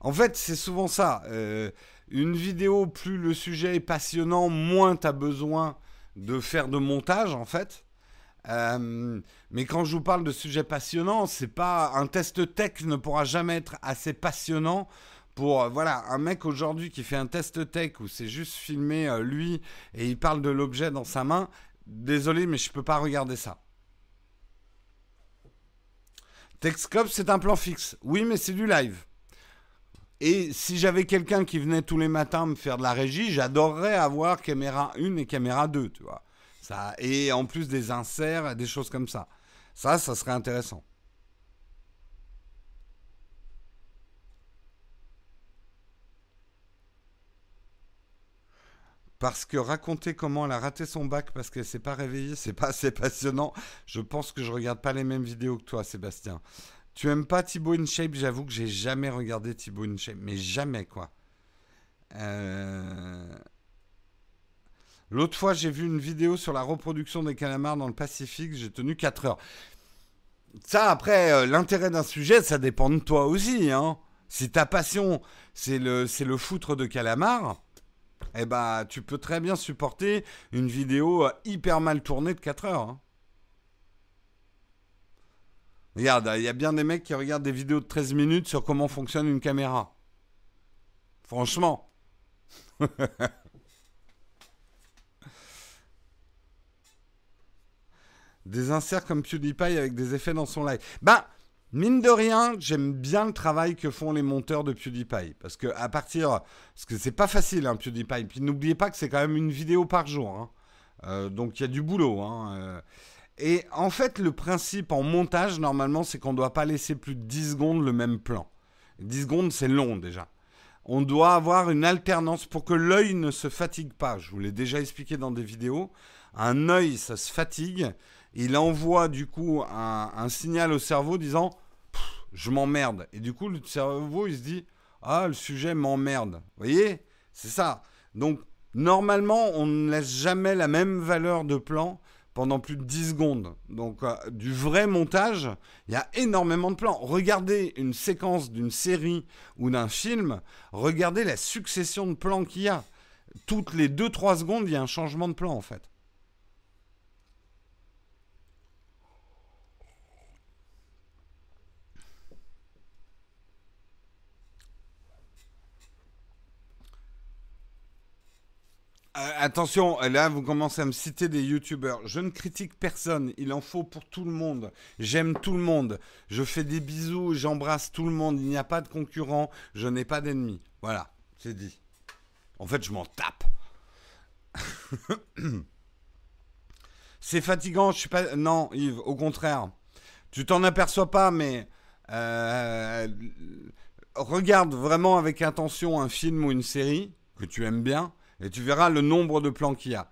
En fait, c'est souvent ça. Euh, une vidéo, plus le sujet est passionnant, moins tu as besoin de faire de montage, en fait. Euh, mais quand je vous parle de sujet passionnant, c'est pas un test tech ne pourra jamais être assez passionnant euh, voilà un mec aujourd'hui qui fait un test tech où c'est juste filmé euh, lui et il parle de l'objet dans sa main. Désolé, mais je peux pas regarder ça. Texcop, c'est un plan fixe. Oui, mais c'est du live. Et si j'avais quelqu'un qui venait tous les matins me faire de la régie, j'adorerais avoir caméra 1 et caméra 2, tu. Ça, et en plus des inserts, des choses comme ça. Ça, ça serait intéressant. Parce que raconter comment elle a raté son bac parce qu'elle s'est pas réveillée, c'est pas assez passionnant. Je pense que je regarde pas les mêmes vidéos que toi, Sébastien. Tu aimes pas Thibaut InShape? J'avoue que j'ai jamais regardé Thibaut InShape, mais jamais quoi. Euh, l'autre fois, j'ai vu une vidéo sur la reproduction des calamars dans le Pacifique. J'ai tenu 4 heures. Ça, après, euh, l'intérêt d'un sujet, ça dépend de toi aussi. Hein. Si ta passion, c'est le, c'est le foutre de calamars, eh bah, tu peux très bien supporter une vidéo euh, hyper mal tournée de 4 heures. Hein. Regarde, il y a bien des mecs qui regardent des vidéos de 13 minutes sur comment fonctionne une caméra. Franchement. [LAUGHS] des inserts comme PewDiePie avec des effets dans son live. Ben, Mine de rien, j'aime bien le travail que font les monteurs de PewDiePie. Parce que à partir. Parce que c'est pas facile, hein, PewDiePie. Puis n'oubliez pas que c'est quand même une vidéo par jour. Hein. Euh, donc il y a du boulot. Hein, euh. Et en fait, le principe en montage, normalement, c'est qu'on ne doit pas laisser plus de 10 secondes le même plan. 10 secondes, c'est long déjà. On doit avoir une alternance pour que l'œil ne se fatigue pas. Je vous l'ai déjà expliqué dans des vidéos. Un œil, ça se fatigue il envoie du coup un, signal au cerveau disant je m'emmerde. Et du coup, le cerveau, il se dit ah, le sujet m'emmerde. Vous voyez? C'est ça. Donc, normalement, on ne laisse jamais la même valeur de plan pendant plus de 10 secondes. Donc, euh, du vrai montage, il y a énormément de plans. Regardez une séquence d'une série ou d'un film, regardez la succession de plans qu'il y a. Toutes les 2-3 secondes, il y a un changement de plan en fait. Euh, attention, là vous commencez à me citer des youtubeurs. Je ne critique personne, il en faut pour tout le monde. J'aime tout le monde. Je fais des bisous, j'embrasse tout le monde. Il n'y a pas de concurrent, je n'ai pas d'ennemis. Voilà, c'est dit. En fait, je m'en tape. [COUGHS] c'est fatigant, je suis pas. Non, Yves, au contraire. Tu t'en aperçois pas, mais. Euh, regarde vraiment avec attention un film ou une série que tu aimes bien et tu verras le nombre de plans qu'il y a.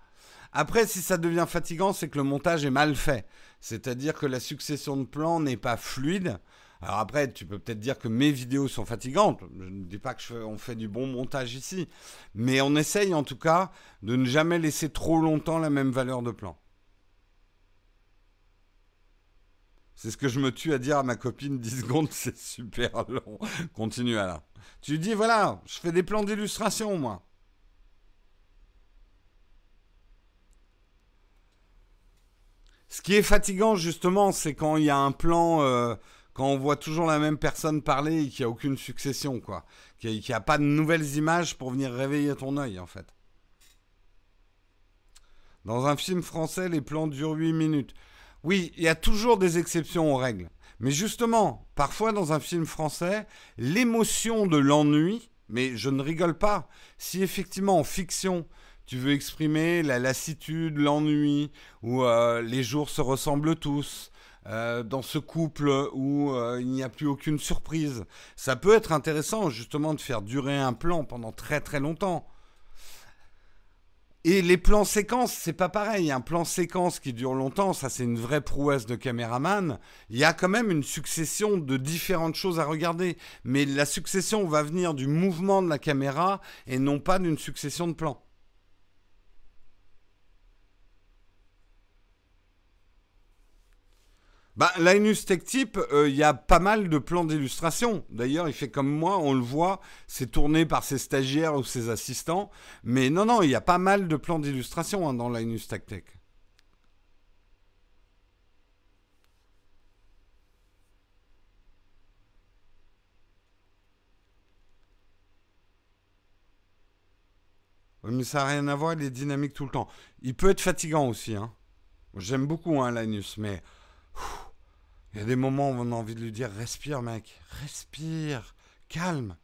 Après, si ça devient fatigant, c'est que le montage est mal fait. C'est-à-dire que la succession de plans n'est pas fluide. Alors après, tu peux peut-être dire que mes vidéos sont fatigantes. Je ne dis pas qu'on fait du bon montage ici. Mais on essaye en tout cas de ne jamais laisser trop longtemps la même valeur de plan. C'est ce que je me tue à dire à ma copine, 10 [LAUGHS] secondes, c'est super long. Continue Alain. Tu dis, voilà, je fais des plans d'illustration, moi. Ce qui est fatigant, justement, c'est quand il y a un plan, euh, quand on voit toujours la même personne parler et qu'il n'y a aucune succession, quoi. Qu'il n'y a, pas de nouvelles images pour venir réveiller ton œil, en fait. Dans un film français, les plans durent 8 minutes. Oui, il y a toujours des exceptions aux règles. Mais justement, parfois dans un film français, l'émotion de l'ennui, mais je ne rigole pas, si effectivement en fiction, tu veux exprimer la lassitude, l'ennui, où euh, les jours se ressemblent tous, euh, dans ce couple où euh, il n'y a plus aucune surprise. Ça peut être intéressant justement de faire durer un plan pendant très très longtemps. Et les plans séquences, c'est pas pareil. Un plan séquence qui dure longtemps, ça c'est une vraie prouesse de caméraman. Il y a quand même une succession de différentes choses à regarder. Mais la succession va venir du mouvement de la caméra et non pas d'une succession de plans. Bah, Linus Tech Tip, euh, il y a pas mal de plans d'illustration. D'ailleurs, il fait comme moi, on le voit, c'est tourné par ses stagiaires ou ses assistants. Mais non, non, il y a pas mal de plans d'illustration hein, dans Linus Tech Tech. mais ça n'a rien à voir, il est dynamique tout le temps. Il peut être fatigant aussi. Hein. J'aime beaucoup hein, Linus, mais... Il y a des moments où on a envie de lui dire respire mec, respire, calme.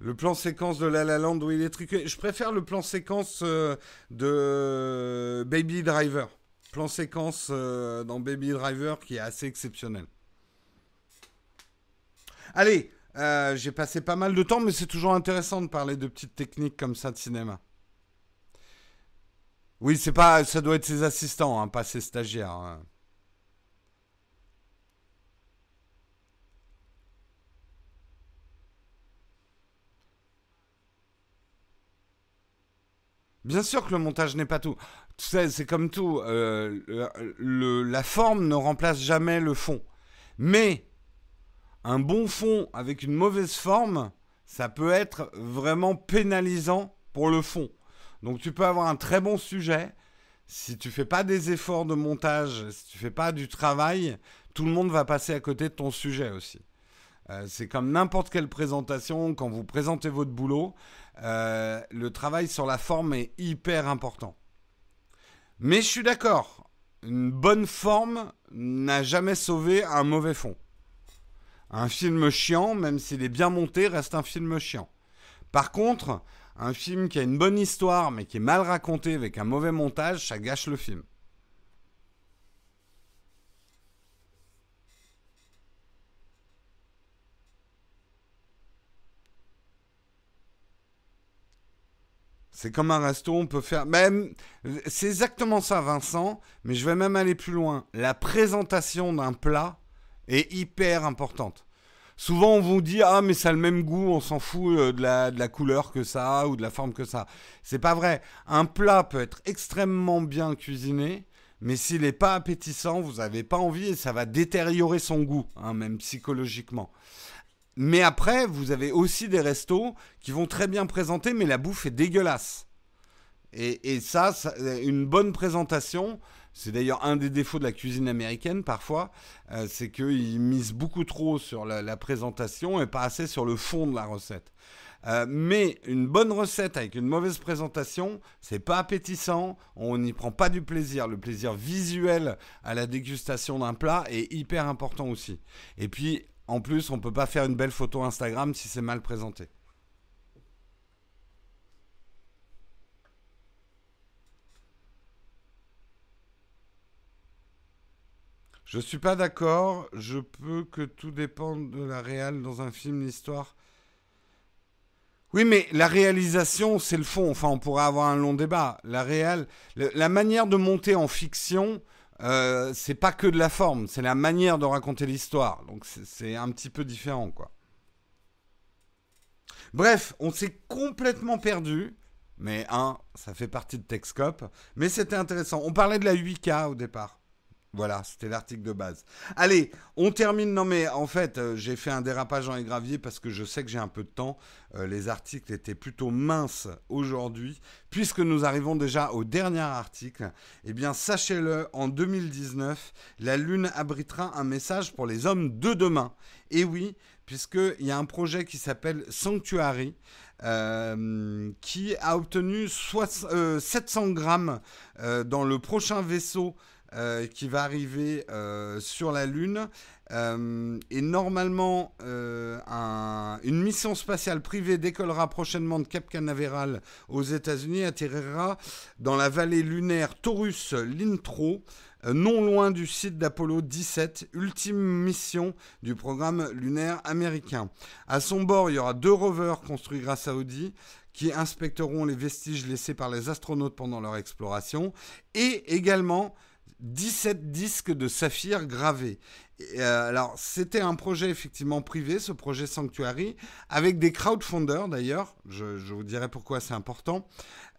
Le plan séquence de La La Land où il est truqué. Je préfère le plan séquence euh, de Baby Driver. Plan séquence euh, dans Baby Driver qui est assez exceptionnel. Allez, euh, j'ai passé pas mal de temps, mais c'est toujours intéressant de parler de petites techniques comme ça de cinéma. Oui, c'est pas, ça doit être ses assistants, hein, pas ses stagiaires. Hein. Bien sûr que le montage n'est pas tout. Tu sais, c'est comme tout. Euh, la forme ne remplace jamais le fond. Mais un bon fond avec une mauvaise forme, ça peut être vraiment pénalisant pour le fond. Donc tu peux avoir un très bon sujet. Si tu fais pas des efforts de montage, si tu fais pas du travail, tout le monde va passer à côté de ton sujet aussi. Euh, c'est comme n'importe quelle présentation, quand vous présentez votre boulot, euh, le travail sur la forme est hyper important. Mais je suis d'accord, une bonne forme n'a jamais sauvé un mauvais fond. Un film chiant, même s'il est bien monté, reste un film chiant. Par contre, un film qui a une bonne histoire mais qui est mal raconté avec un mauvais montage, ça gâche le film. C'est comme un resto, on peut faire. Même, c'est exactement ça, Vincent. Mais je vais même aller plus loin. La présentation d'un plat est hyper importante. Souvent, on vous dit ah mais ça a le même goût, on s'en fout euh, de la, de la couleur que ça ou de la forme que ça. C'est pas vrai. Un plat peut être extrêmement bien cuisiné, mais s'il n'est pas appétissant, vous n'avez pas envie et ça va détériorer son goût, hein, même psychologiquement. Mais après, vous avez aussi des restos qui vont très bien présenter, mais la bouffe est dégueulasse. Et, et ça, une bonne présentation, c'est d'ailleurs un des défauts de la cuisine américaine parfois, euh, c'est qu'ils misent beaucoup trop sur la, présentation et pas assez sur le fond de la recette. Euh, mais une bonne recette avec une mauvaise présentation, c'est pas appétissant, on n'y prend pas du plaisir. Le plaisir visuel à la dégustation d'un plat est hyper important aussi. Et puis, en plus, on peut pas faire une belle photo Instagram si c'est mal présenté. Je suis pas d'accord. Je peux que tout dépende de la réelle dans un film, l'histoire. Oui, mais la réalisation, c'est le fond. Enfin, on pourrait avoir un long débat. La réelle, la manière de monter en fiction, euh, c'est pas que de la forme, c'est la manière de raconter l'histoire. Donc c'est un petit peu différent, quoi. Bref, on s'est complètement perdu. Mais un, ça fait partie de Texcope. Mais c'était intéressant. On parlait de la 8K au départ. Voilà, c'était l'article de base. Allez, on termine. Non, mais en fait, euh, j'ai fait un dérapage en gravier parce que je sais que j'ai un peu de temps. Euh, les articles étaient plutôt minces aujourd'hui. Puisque nous arrivons déjà au dernier article, eh bien, sachez-le, en 2019, la Lune abritera un message pour les hommes de demain. Et oui, puisqu'il y a un projet qui s'appelle Sanctuary. Euh, qui a obtenu 700 grammes dans le prochain vaisseau euh, qui va arriver euh, sur la Lune. Euh, et normalement, une mission spatiale privée décollera prochainement de Cap Canaveral aux États-Unis, atterrira dans la vallée lunaire Taurus Lintro, non loin du site d'Apollo 17, ultime mission du programme lunaire américain. À son bord, il y aura deux rovers construits grâce à Audi qui inspecteront les vestiges laissés par les astronautes pendant leur exploration, et également 17 disques de saphir gravés. Euh, alors, c'était un projet effectivement privé, ce projet Sanctuary, avec des crowdfunders d'ailleurs. Je, vous dirai pourquoi c'est important.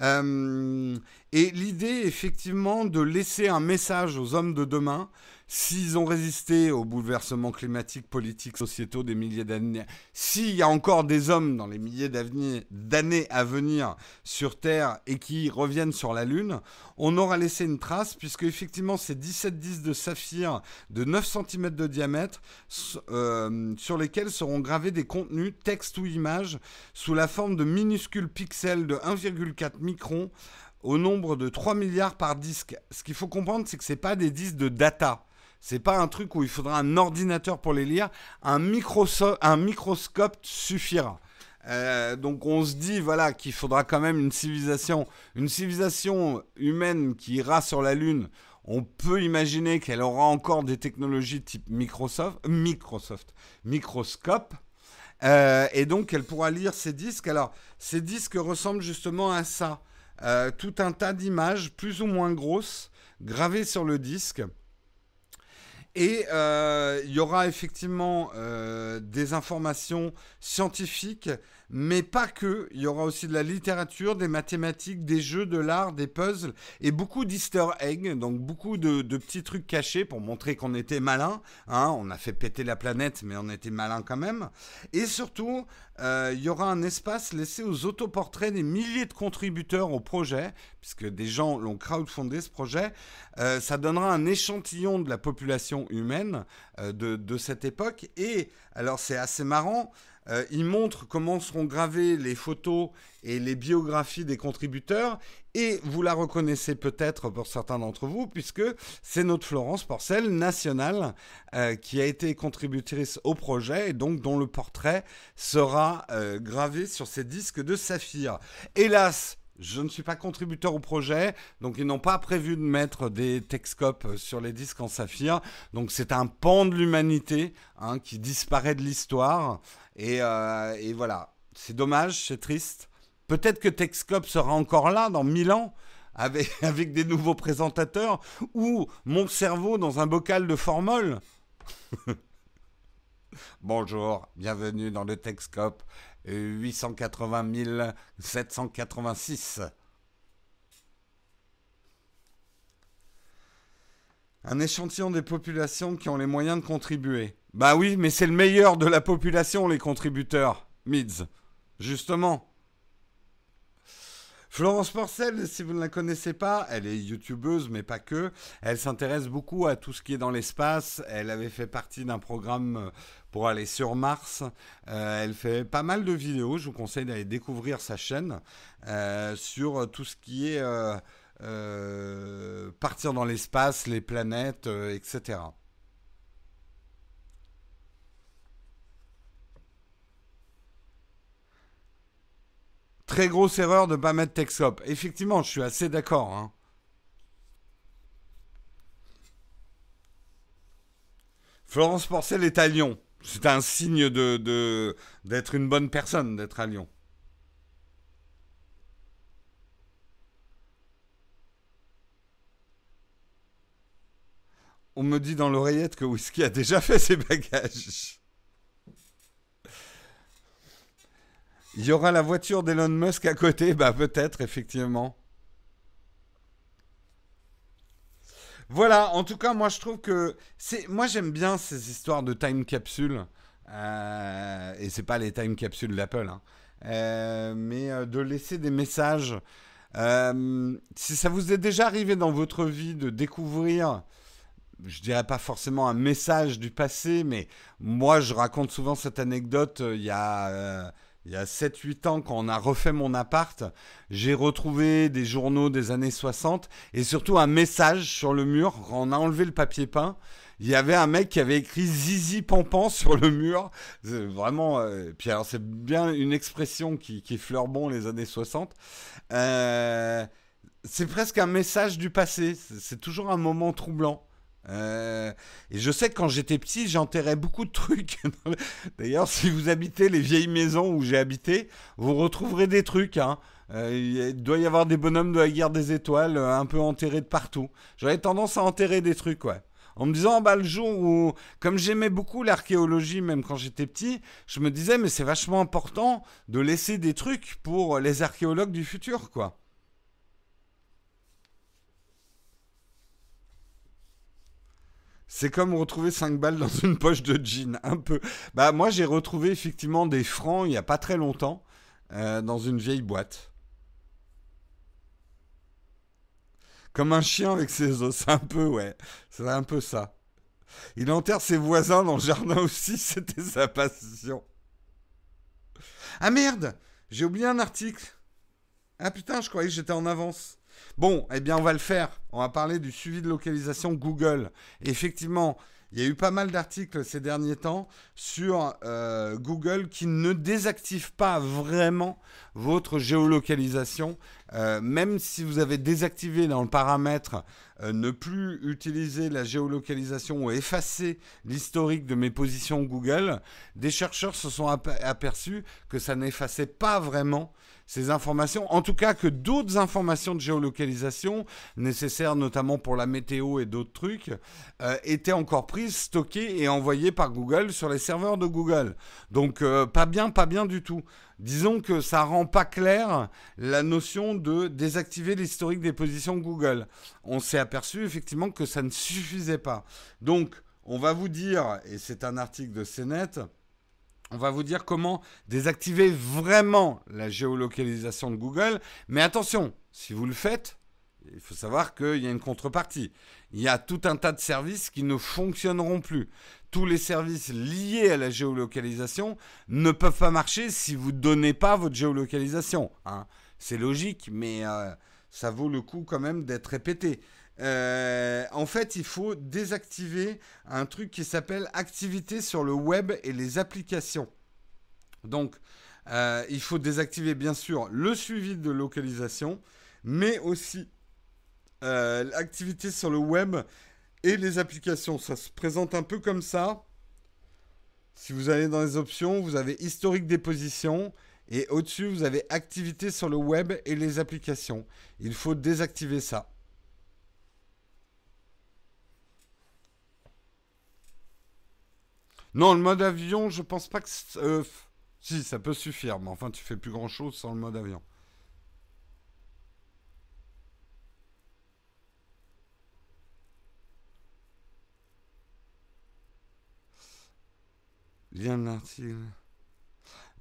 Euh, et l'idée, effectivement, de laisser un message aux hommes de demain s'ils ont résisté aux bouleversements climatiques, politiques, sociétaux des milliers d'années, s'il y a encore des hommes dans les milliers d'années à venir sur Terre et qui reviennent sur la Lune, on aura laissé une trace puisque effectivement ces 17 disques de saphir de 9 cm de diamètre euh, sur lesquels seront gravés des contenus, textes ou images, sous la forme de minuscules pixels de 1,4 microns au nombre de 3 milliards par disque. Ce qu'il faut comprendre, c'est que ce pas des disques de data. C'est pas un truc où il faudra un ordinateur pour les lire. Un, un microscope suffira. Euh, donc on se dit voilà qu'il faudra quand même une civilisation, une civilisation humaine qui ira sur la Lune. On peut imaginer qu'elle aura encore des technologies type Microsoft, Microsoft, microscope, euh, et donc elle pourra lire ces disques. Alors ces disques ressemblent justement à ça, euh, tout un tas d'images plus ou moins grosses gravées sur le disque. Et euh, il y aura effectivement euh, des informations scientifiques, mais pas que. Il y aura aussi de la littérature, des mathématiques, des jeux, de l'art, des puzzles et beaucoup d'easter eggs, donc beaucoup de, petits trucs cachés pour montrer qu'on était malin. Hein. On a fait péter la planète, mais on était malin quand même. Et surtout, euh, il y aura un espace laissé aux autoportraits des milliers de contributeurs au projet, puisque des gens l'ont crowdfundé ce projet. Euh, ça donnera un échantillon de la population humaine euh, de, de, cette époque. Et alors c'est assez marrant, euh, il montre comment seront gravées les photos et les biographies des contributeurs. Et vous la reconnaissez peut-être pour certains d'entre vous, puisque c'est notre Florence Porcel nationale euh, qui a été contributrice au projet et donc dont le portrait sera euh, gravé sur ces disques de saphir. Hélas, je ne suis pas contributeur au projet, donc ils n'ont pas prévu de mettre des Texcopes sur les disques en saphir. Donc c'est un pan de l'humanité hein, qui disparaît de l'histoire. Euh, et, voilà, c'est dommage, c'est triste. Peut-être que Texcope sera encore là dans mille ans. Avec, [LAUGHS] avec des nouveaux présentateurs, ou mon cerveau dans un bocal de formol. [LAUGHS] Bonjour, bienvenue dans le Texcope. 880 786. Un échantillon des populations qui ont les moyens de contribuer. Bah oui, mais c'est le meilleur de la population, les contributeurs, Mids. Justement. Florence Porcel, si vous ne la connaissez pas, elle est youtubeuse, mais pas que. Elle s'intéresse beaucoup à tout ce qui est dans l'espace. Elle avait fait partie d'un programme pour aller sur Mars. Euh, elle fait pas mal de vidéos. Je vous conseille d'aller découvrir sa chaîne euh, sur tout ce qui est euh, partir dans l'espace, les planètes, etc. Très grosse erreur de ne pas mettre Texcop. Effectivement, je suis assez d'accord. Hein. Florence Porcel est à Lyon. C'est un signe de, d'être une bonne personne d'être à Lyon. On me dit dans l'oreillette que Whisky a déjà fait ses bagages. Il y aura la voiture d'Elon Musk à côté, [LAUGHS] bah peut-être, effectivement. Voilà, en tout cas, moi je trouve que c'est, moi j'aime bien ces histoires de time capsule. Euh, et c'est pas les time capsules d'Apple, hein. euh, mais euh, de laisser des messages. si ça vous est déjà arrivé dans votre vie de découvrir, je dirais pas forcément un message du passé, mais moi je raconte souvent cette anecdote. Il y a il y a 7-8 ans, quand on a refait mon appart, j'ai retrouvé des journaux des années 60 et surtout un message sur le mur. On a enlevé le papier peint. Il y avait un mec qui avait écrit Zizi Pampan sur le mur. Vraiment, euh, puis alors c'est bien une expression qui, qui fleure bon les années 60. Euh, c'est presque un message du passé. C'est toujours un moment troublant. Euh, et je sais que quand j'étais petit, j'enterrais beaucoup de trucs. [LAUGHS] D'ailleurs, si vous habitez les vieilles maisons où j'ai habité, vous retrouverez des trucs. Hein. Euh, il doit y avoir des bonhommes de la guerre des étoiles euh, un peu enterrés de partout. J'avais tendance à enterrer des trucs, ouais. En me disant, bah, le jour où, comme j'aimais beaucoup l'archéologie, même quand j'étais petit, je me disais, mais c'est vachement important de laisser des trucs pour les archéologues du futur, quoi. C'est comme retrouver 5 balles dans une poche de jean, un peu. Bah moi j'ai retrouvé effectivement des francs il n'y a pas très longtemps euh, dans une vieille boîte. Comme un chien avec ses os, un peu ouais, c'est un peu ça. Il enterre ses voisins dans le jardin aussi, [LAUGHS] c'était sa passion. Ah merde, j'ai oublié un article. Ah putain, je croyais que j'étais en avance. Bon, eh bien, on va le faire. On va parler du suivi de localisation Google. effectivement, il y a eu pas mal d'articles ces derniers temps sur euh, Google qui ne désactive pas vraiment votre géolocalisation, euh, même si vous avez désactivé dans le paramètre euh, ne plus utiliser la géolocalisation ou effacer l'historique de mes positions Google, des chercheurs se sont aperçus que ça n'effaçait pas vraiment ces informations, en tout cas que d'autres informations de géolocalisation, nécessaires notamment pour la météo et d'autres trucs, euh, étaient encore prises, stockées et envoyées par Google sur les serveurs de Google. Donc euh, pas bien, pas bien du tout. Disons que ça rend pas clair la notion de désactiver l'historique des positions Google. On s'est aperçu effectivement que ça ne suffisait pas. Donc on va vous dire, et c'est un article de CNET, on va vous dire comment désactiver vraiment la géolocalisation de Google. Mais attention, si vous le faites, il faut savoir qu'il y a une contrepartie. Il y a tout un tas de services qui ne fonctionneront plus. Tous les services liés à la géolocalisation ne peuvent pas marcher si vous ne donnez pas votre géolocalisation. Hein. C'est logique, mais euh, ça vaut le coup quand même d'être répété. Euh, en fait, il faut désactiver un truc qui s'appelle activité sur le web et les applications. Donc, euh, il faut désactiver bien sûr le suivi de localisation, mais aussi euh, l'activité sur le web et les applications. Ça se présente un peu comme ça. Si vous allez dans les options, vous avez historique des positions. Et au-dessus, vous avez activité sur le web et les applications. Il faut désactiver ça. Non, le mode avion, je pense pas que. Euh, si, ça peut suffire, mais enfin, tu fais plus grand chose sans le mode avion. Lien de l'article.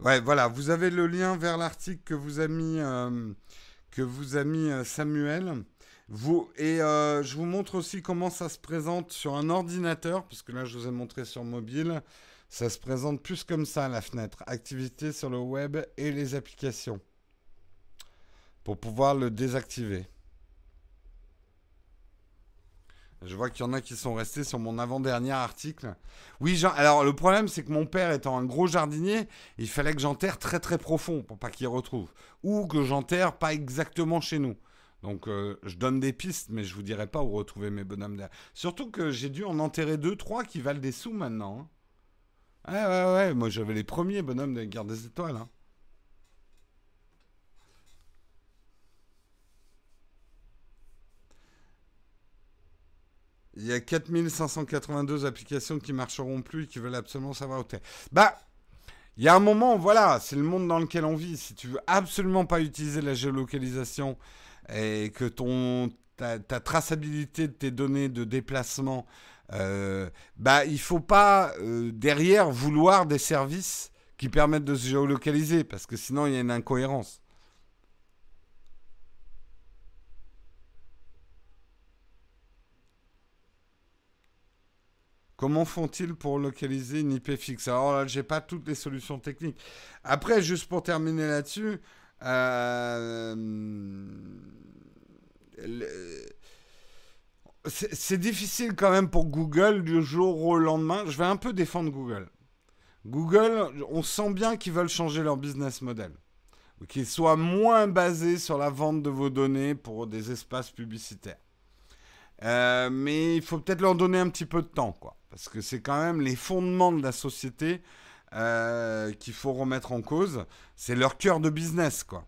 Ouais, voilà, vous avez le lien vers l'article que vous a mis, euh, que vous a mis euh, Samuel. Vous, et euh, je vous montre aussi comment ça se présente sur un ordinateur, parce que là je vous ai montré sur mobile. Ça se présente plus comme ça la fenêtre. Activité sur le web et les applications. Pour pouvoir le désactiver. Je vois qu'il y en a qui sont restés sur mon avant-dernier article. Oui, alors le problème, c'est que mon père étant un gros jardinier, il fallait que j'enterre très très profond pour pas qu'il retrouve. Ou que j'enterre pas exactement chez nous. Donc euh, je donne des pistes, mais je vous dirai pas où retrouver mes bonhommes derrière. Surtout que j'ai dû en enterrer deux, trois qui valent des sous maintenant. Hein. Ouais, ouais, ouais, moi j'avais les premiers bonhommes de la guerre des étoiles. Hein. Il y a 4582 applications qui marcheront plus et qui veulent absolument savoir où t'es. Bah, il y a un moment, voilà, c'est le monde dans lequel on vit. Si tu veux absolument pas utiliser la géolocalisation et que ton ta, traçabilité de tes données de déplacement, euh, bah, il faut pas euh, derrière vouloir des services qui permettent de se géolocaliser, parce que sinon il y a une incohérence. Comment font-ils pour localiser une IP fixe? Alors là, j'ai pas toutes les solutions techniques. Après, juste pour terminer là-dessus, euh, c'est difficile quand même pour Google du jour au lendemain. Je vais un peu défendre Google. Google, on sent bien qu'ils veulent changer leur business model. Qu'ils soient moins basés sur la vente de vos données pour des espaces publicitaires. Euh, mais il faut peut-être leur donner un petit peu de temps, quoi. Parce que c'est quand même les fondements de la société euh, qu'il faut remettre en cause. C'est leur cœur de business, quoi.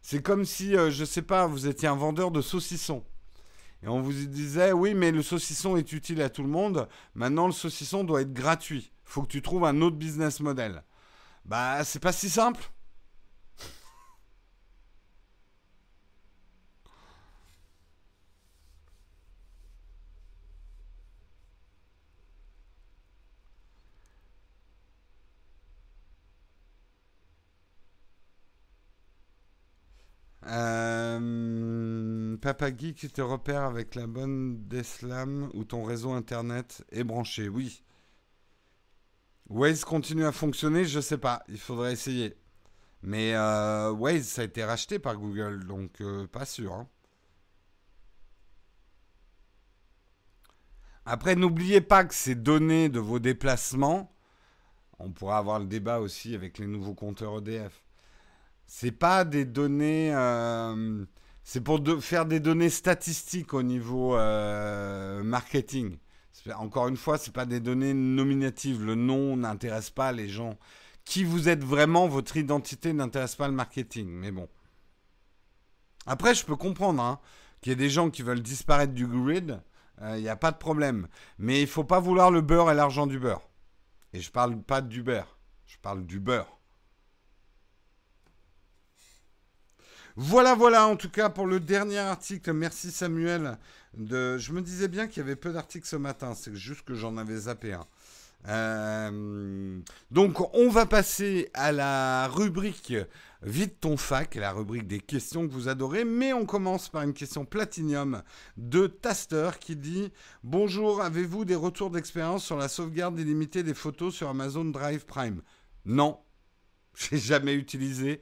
C'est comme si, euh, je sais pas, vous étiez un vendeur de saucissons. Et on vous disait, oui, mais le saucisson est utile à tout le monde. Maintenant, le saucisson doit être gratuit. Faut que tu trouves un autre business model. Bah, c'est pas si simple. Euh, Papa Geek te repère avec la bonne Deslam ou ton réseau internet est branché? Oui. Waze continue à fonctionner, je sais pas. Il faudrait essayer. Mais euh, Waze, ça a été racheté par Google, donc euh, pas sûr. Hein. Après, n'oubliez pas que ces données de vos déplacements, on pourra avoir le débat aussi avec les nouveaux compteurs EDF c'est pas des données. Euh, c'est pour faire des données statistiques au niveau euh, marketing. Encore une fois, c'est pas des données nominatives. Le nom n'intéresse pas les gens. Qui vous êtes vraiment, votre identité n'intéresse pas le marketing. Mais bon. Après, je peux comprendre hein, qu'il y ait des gens qui veulent disparaître du grid. Il euh, n'y a pas de problème. Mais il faut pas vouloir le beurre et l'argent du beurre. Et je parle pas du beurre. Je parle du beurre. Voilà, voilà, en tout cas, pour le dernier article. Merci Samuel. Je me disais bien qu'il y avait peu d'articles ce matin. C'est juste que j'en avais zappé un. Euh, donc, on va passer à la rubrique Vite ton fac, la rubrique des questions que vous adorez. Mais on commence par une question platinium de Taster qui dit Bonjour, avez-vous des retours d'expérience sur la sauvegarde illimitée des photos sur Amazon Drive Prime? Non, [LAUGHS] j'ai jamais utilisé.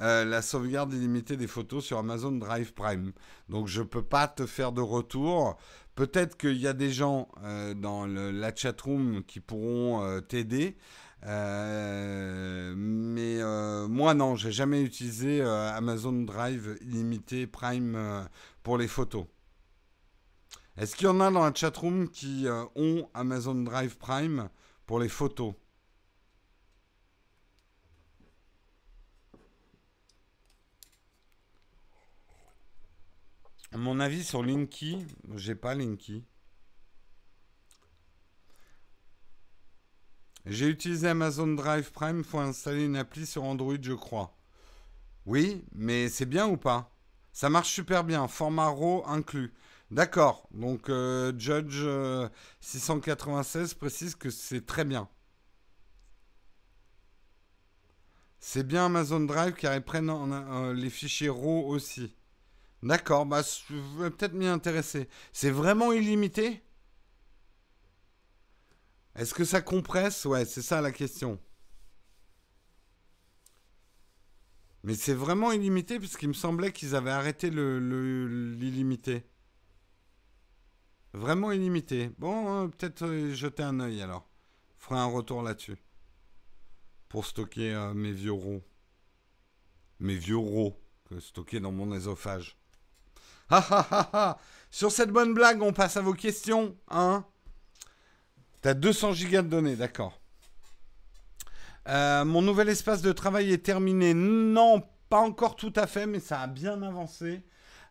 Euh, la sauvegarde illimitée des photos sur Amazon Drive Prime. Donc je ne peux pas te faire de retour. Peut-être qu'il y a des gens euh, dans la chatroom qui pourront euh, t'aider. mais moi non, j'ai jamais utilisé Amazon Drive illimité Prime pour les photos. Est-ce qu'il y en a dans la chatroom qui ont Amazon Drive Prime pour les photos? Mon avis sur Linky, j'ai pas Linky. J'ai utilisé Amazon Drive Prime, faut installer une appli sur Android, je crois. Oui, mais c'est bien ou pas? Ça marche super bien, format RAW inclus. D'accord, donc euh, Judge 696 euh, précise que c'est très bien. C'est bien Amazon Drive car ils prennent euh, les fichiers RAW aussi. D'accord, bah, je vais peut-être m'y intéresser. C'est vraiment illimité? Est-ce que ça compresse? Ouais, c'est ça la question. Mais c'est vraiment illimité puisqu'il me semblait qu'ils avaient arrêté l'illimité. Le, vraiment illimité. Bon, hein, peut-être euh, jeter un œil alors. Ferai un retour là-dessus. Pour stocker euh, mes vieux rots. Mes vieux rots que stocker dans mon ésophage. Sur cette bonne blague, on passe à vos questions. Hein T'as 200 gigas de données, d'accord. Euh, mon nouvel espace de travail est terminé. Non, pas encore tout à fait, mais ça a bien avancé.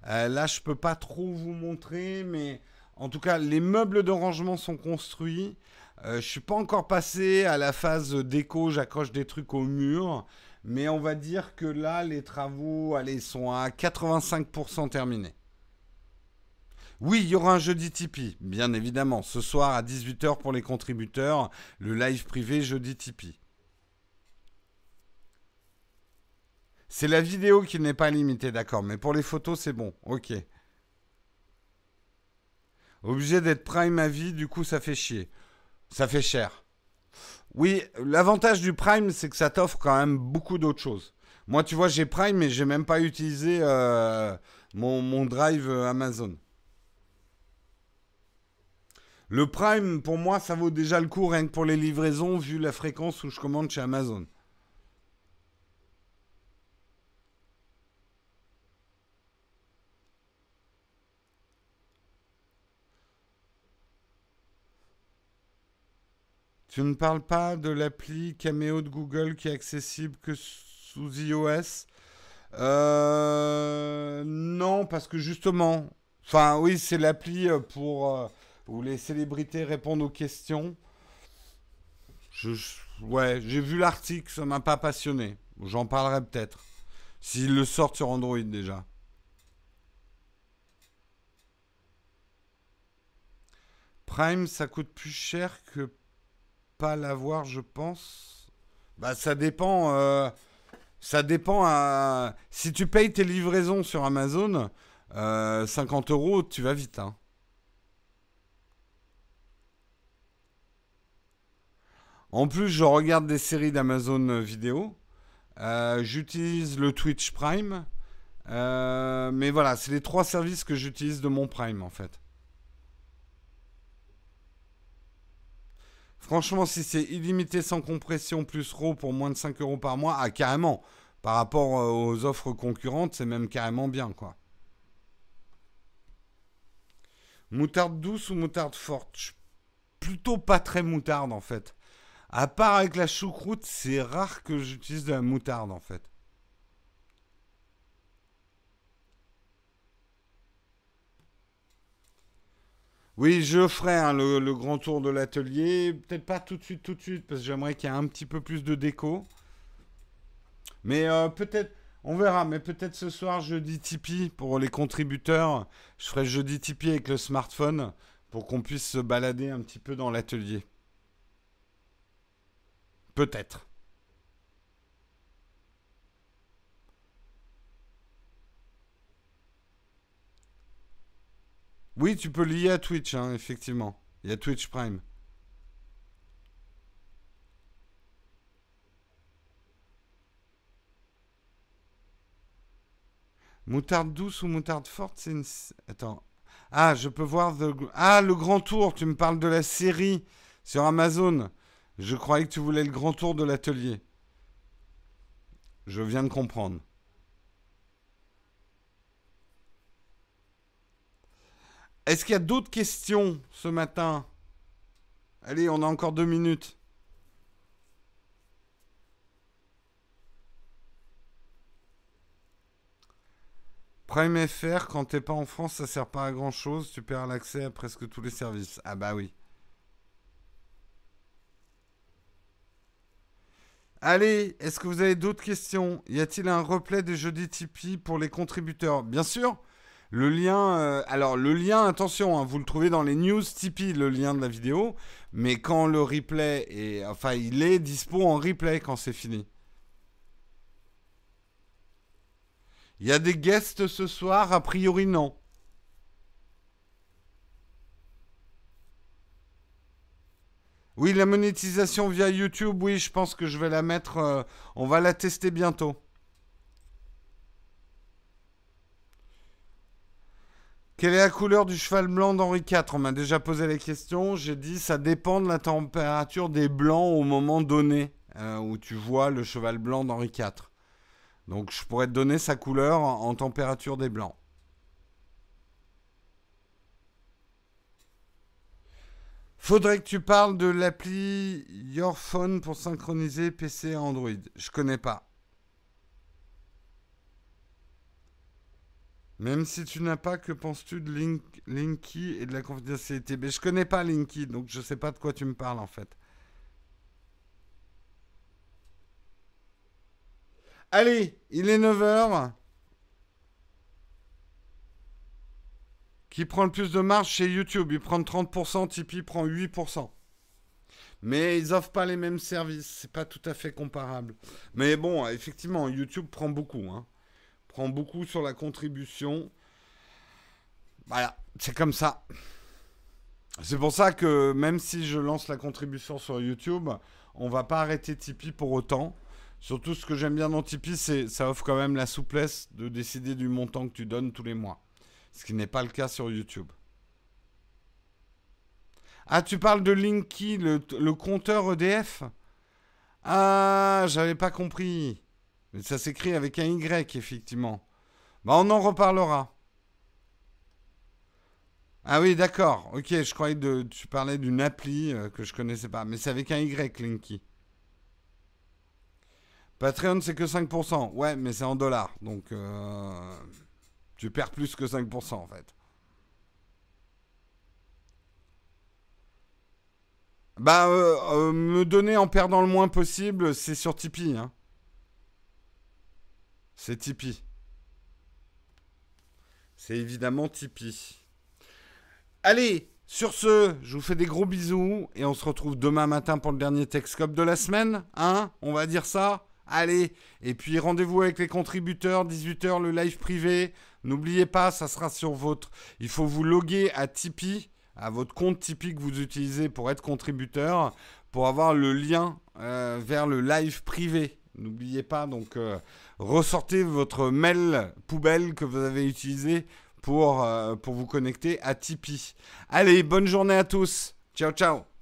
Euh, là, je peux pas trop vous montrer, mais en tout cas, les meubles de rangement sont construits. Euh, je suis pas encore passé à la phase déco, j'accroche des trucs au mur, mais on va dire que là, les travaux, allez, sont à 85% terminés. Oui, il y aura un jeudi Tipeee, bien évidemment. Ce soir à 18h pour les contributeurs, le live privé jeudi Tipeee. C'est la vidéo qui n'est pas limitée, d'accord. Mais pour les photos, c'est bon. Ok. Obligé d'être Prime à vie, du coup, ça fait chier. Ça fait cher. Oui, l'avantage du Prime, c'est que ça t'offre quand même beaucoup d'autres choses. Moi, tu vois, j'ai Prime, mais j'ai même pas utilisé euh, mon, mon, drive Amazon. Le Prime, pour moi, ça vaut déjà le coup rien que pour les livraisons, vu la fréquence où je commande chez Amazon. Tu ne parles pas de l'appli Cameo de Google qui est accessible que sous iOS? Euh, Non, parce que justement, enfin oui, c'est l'appli euh, pour euh, où les célébrités répondent aux questions. Je, ouais, j'ai vu l'article, ça m'a pas passionné. J'en parlerai peut-être. S'il le sort sur Android déjà. Prime, ça coûte plus cher que pas l'avoir, je pense. Bah, ça dépend. Euh, ça dépend à. Si tu payes tes livraisons sur Amazon, 50 euh, euros, tu vas vite. Hein. En plus, je regarde des séries d'Amazon vidéo. Euh, j'utilise le Twitch Prime. mais voilà, c'est les trois services que j'utilise de mon Prime en fait. Franchement, si c'est illimité sans compression plus RAW pour moins de 5 euros par mois, ah carrément. Par rapport euh, aux offres concurrentes, c'est même carrément bien, quoi. Moutarde douce ou moutarde forte? Plutôt pas très moutarde, en fait. À part avec la choucroute, c'est rare que j'utilise de la moutarde, en fait. Oui, je ferai hein, le, grand tour de l'atelier. Peut-être pas tout de suite, tout de suite, parce que j'aimerais qu'il y ait un petit peu plus de déco. Mais euh, peut-être, on verra. Mais peut-être ce soir, jeudi Tipeee pour les contributeurs. Je ferai jeudi Tipeee avec le smartphone pour qu'on puisse se balader un petit peu dans l'atelier. Peut-être. Oui, tu peux lier à Twitch, hein, effectivement. Il y a Twitch Prime. Moutarde douce ou moutarde forte, c'est une... Attends. Ah, je peux voir... Ah, le grand tour, tu me parles de la série sur Amazon. Je croyais que tu voulais le grand tour de l'atelier. Je viens de comprendre. Est-ce qu'il y a d'autres questions ce matin? Allez, on a encore deux minutes. Prime FR, quand t'es pas en France, ça sert pas à grand chose. Tu perds l'accès à presque tous les services. Ah bah oui. Allez, est-ce que vous avez d'autres questions? Y a-t-il un replay des jeudis Tipeee pour les contributeurs? Bien sûr. Le lien, euh, alors le lien, attention, hein, vous le trouvez dans les news Tipeee, le lien de la vidéo, mais quand le replay est, enfin, il est dispo en replay quand c'est fini. Il y a des guests ce soir, a priori non. Oui, la monétisation via YouTube, oui, je pense que je vais la mettre, euh, on va la tester bientôt. Quelle est la couleur du cheval blanc d'Henri IV On m'a déjà posé la question. J'ai dit ça dépend de la température des blancs au moment donné euh, où tu vois le cheval blanc d'Henri IV. Donc je pourrais te donner sa couleur en, température des blancs. Faudrait que tu parles de l'appli Your Phone pour synchroniser PC et Android. Je connais pas. Même si tu n'as pas, que penses-tu de Link, Linky et de la confidentialité? Mais je connais pas Linky, donc je sais pas de quoi tu me parles en fait. Allez, il est 9h. Qui prend le plus de marge chez YouTube Ils prennent 30%, Tipeee prend 8%. Mais ils offrent pas les mêmes services, c'est pas tout à fait comparable. Mais bon, effectivement, YouTube prend beaucoup, hein. Prend beaucoup sur la contribution. Voilà, c'est comme ça. C'est pour ça que même si je lance la contribution sur YouTube, on va pas arrêter Tipeee pour autant. Surtout ce que j'aime bien dans Tipeee, c'est ça offre quand même la souplesse de décider du montant que tu donnes tous les mois. Ce qui n'est pas le cas sur YouTube. Ah, tu parles de Linky, le, compteur EDF Ah, j'avais pas compris. Mais ça s'écrit avec un Y, effectivement. Bah, on en reparlera. Ah oui, d'accord. Ok, je croyais que tu parlais d'une appli euh, que je connaissais pas. Mais c'est avec un Y, Linky. Patreon, c'est que 5%. Ouais, mais c'est en dollars. Donc, euh, tu perds plus que 5% en fait. Bah, euh, me donner en perdant le moins possible, c'est sur Tipeee. Hein. C'est Tipeee. C'est évidemment Tipeee. Allez, sur ce, je vous fais des gros bisous et on se retrouve demain matin pour le dernier Texcop de la semaine. Hein On va dire ça Allez, et puis rendez-vous avec les contributeurs, 18h le live privé. N'oubliez pas, ça sera sur votre... Il faut vous loguer à Tipeee, à votre compte Tipeee que vous utilisez pour être contributeur, pour avoir le lien euh, vers le live privé. N'oubliez pas, donc euh, ressortez votre mail poubelle que vous avez utilisé pour, euh, pour vous connecter à Tipeee. Allez, bonne journée à tous. Ciao, ciao.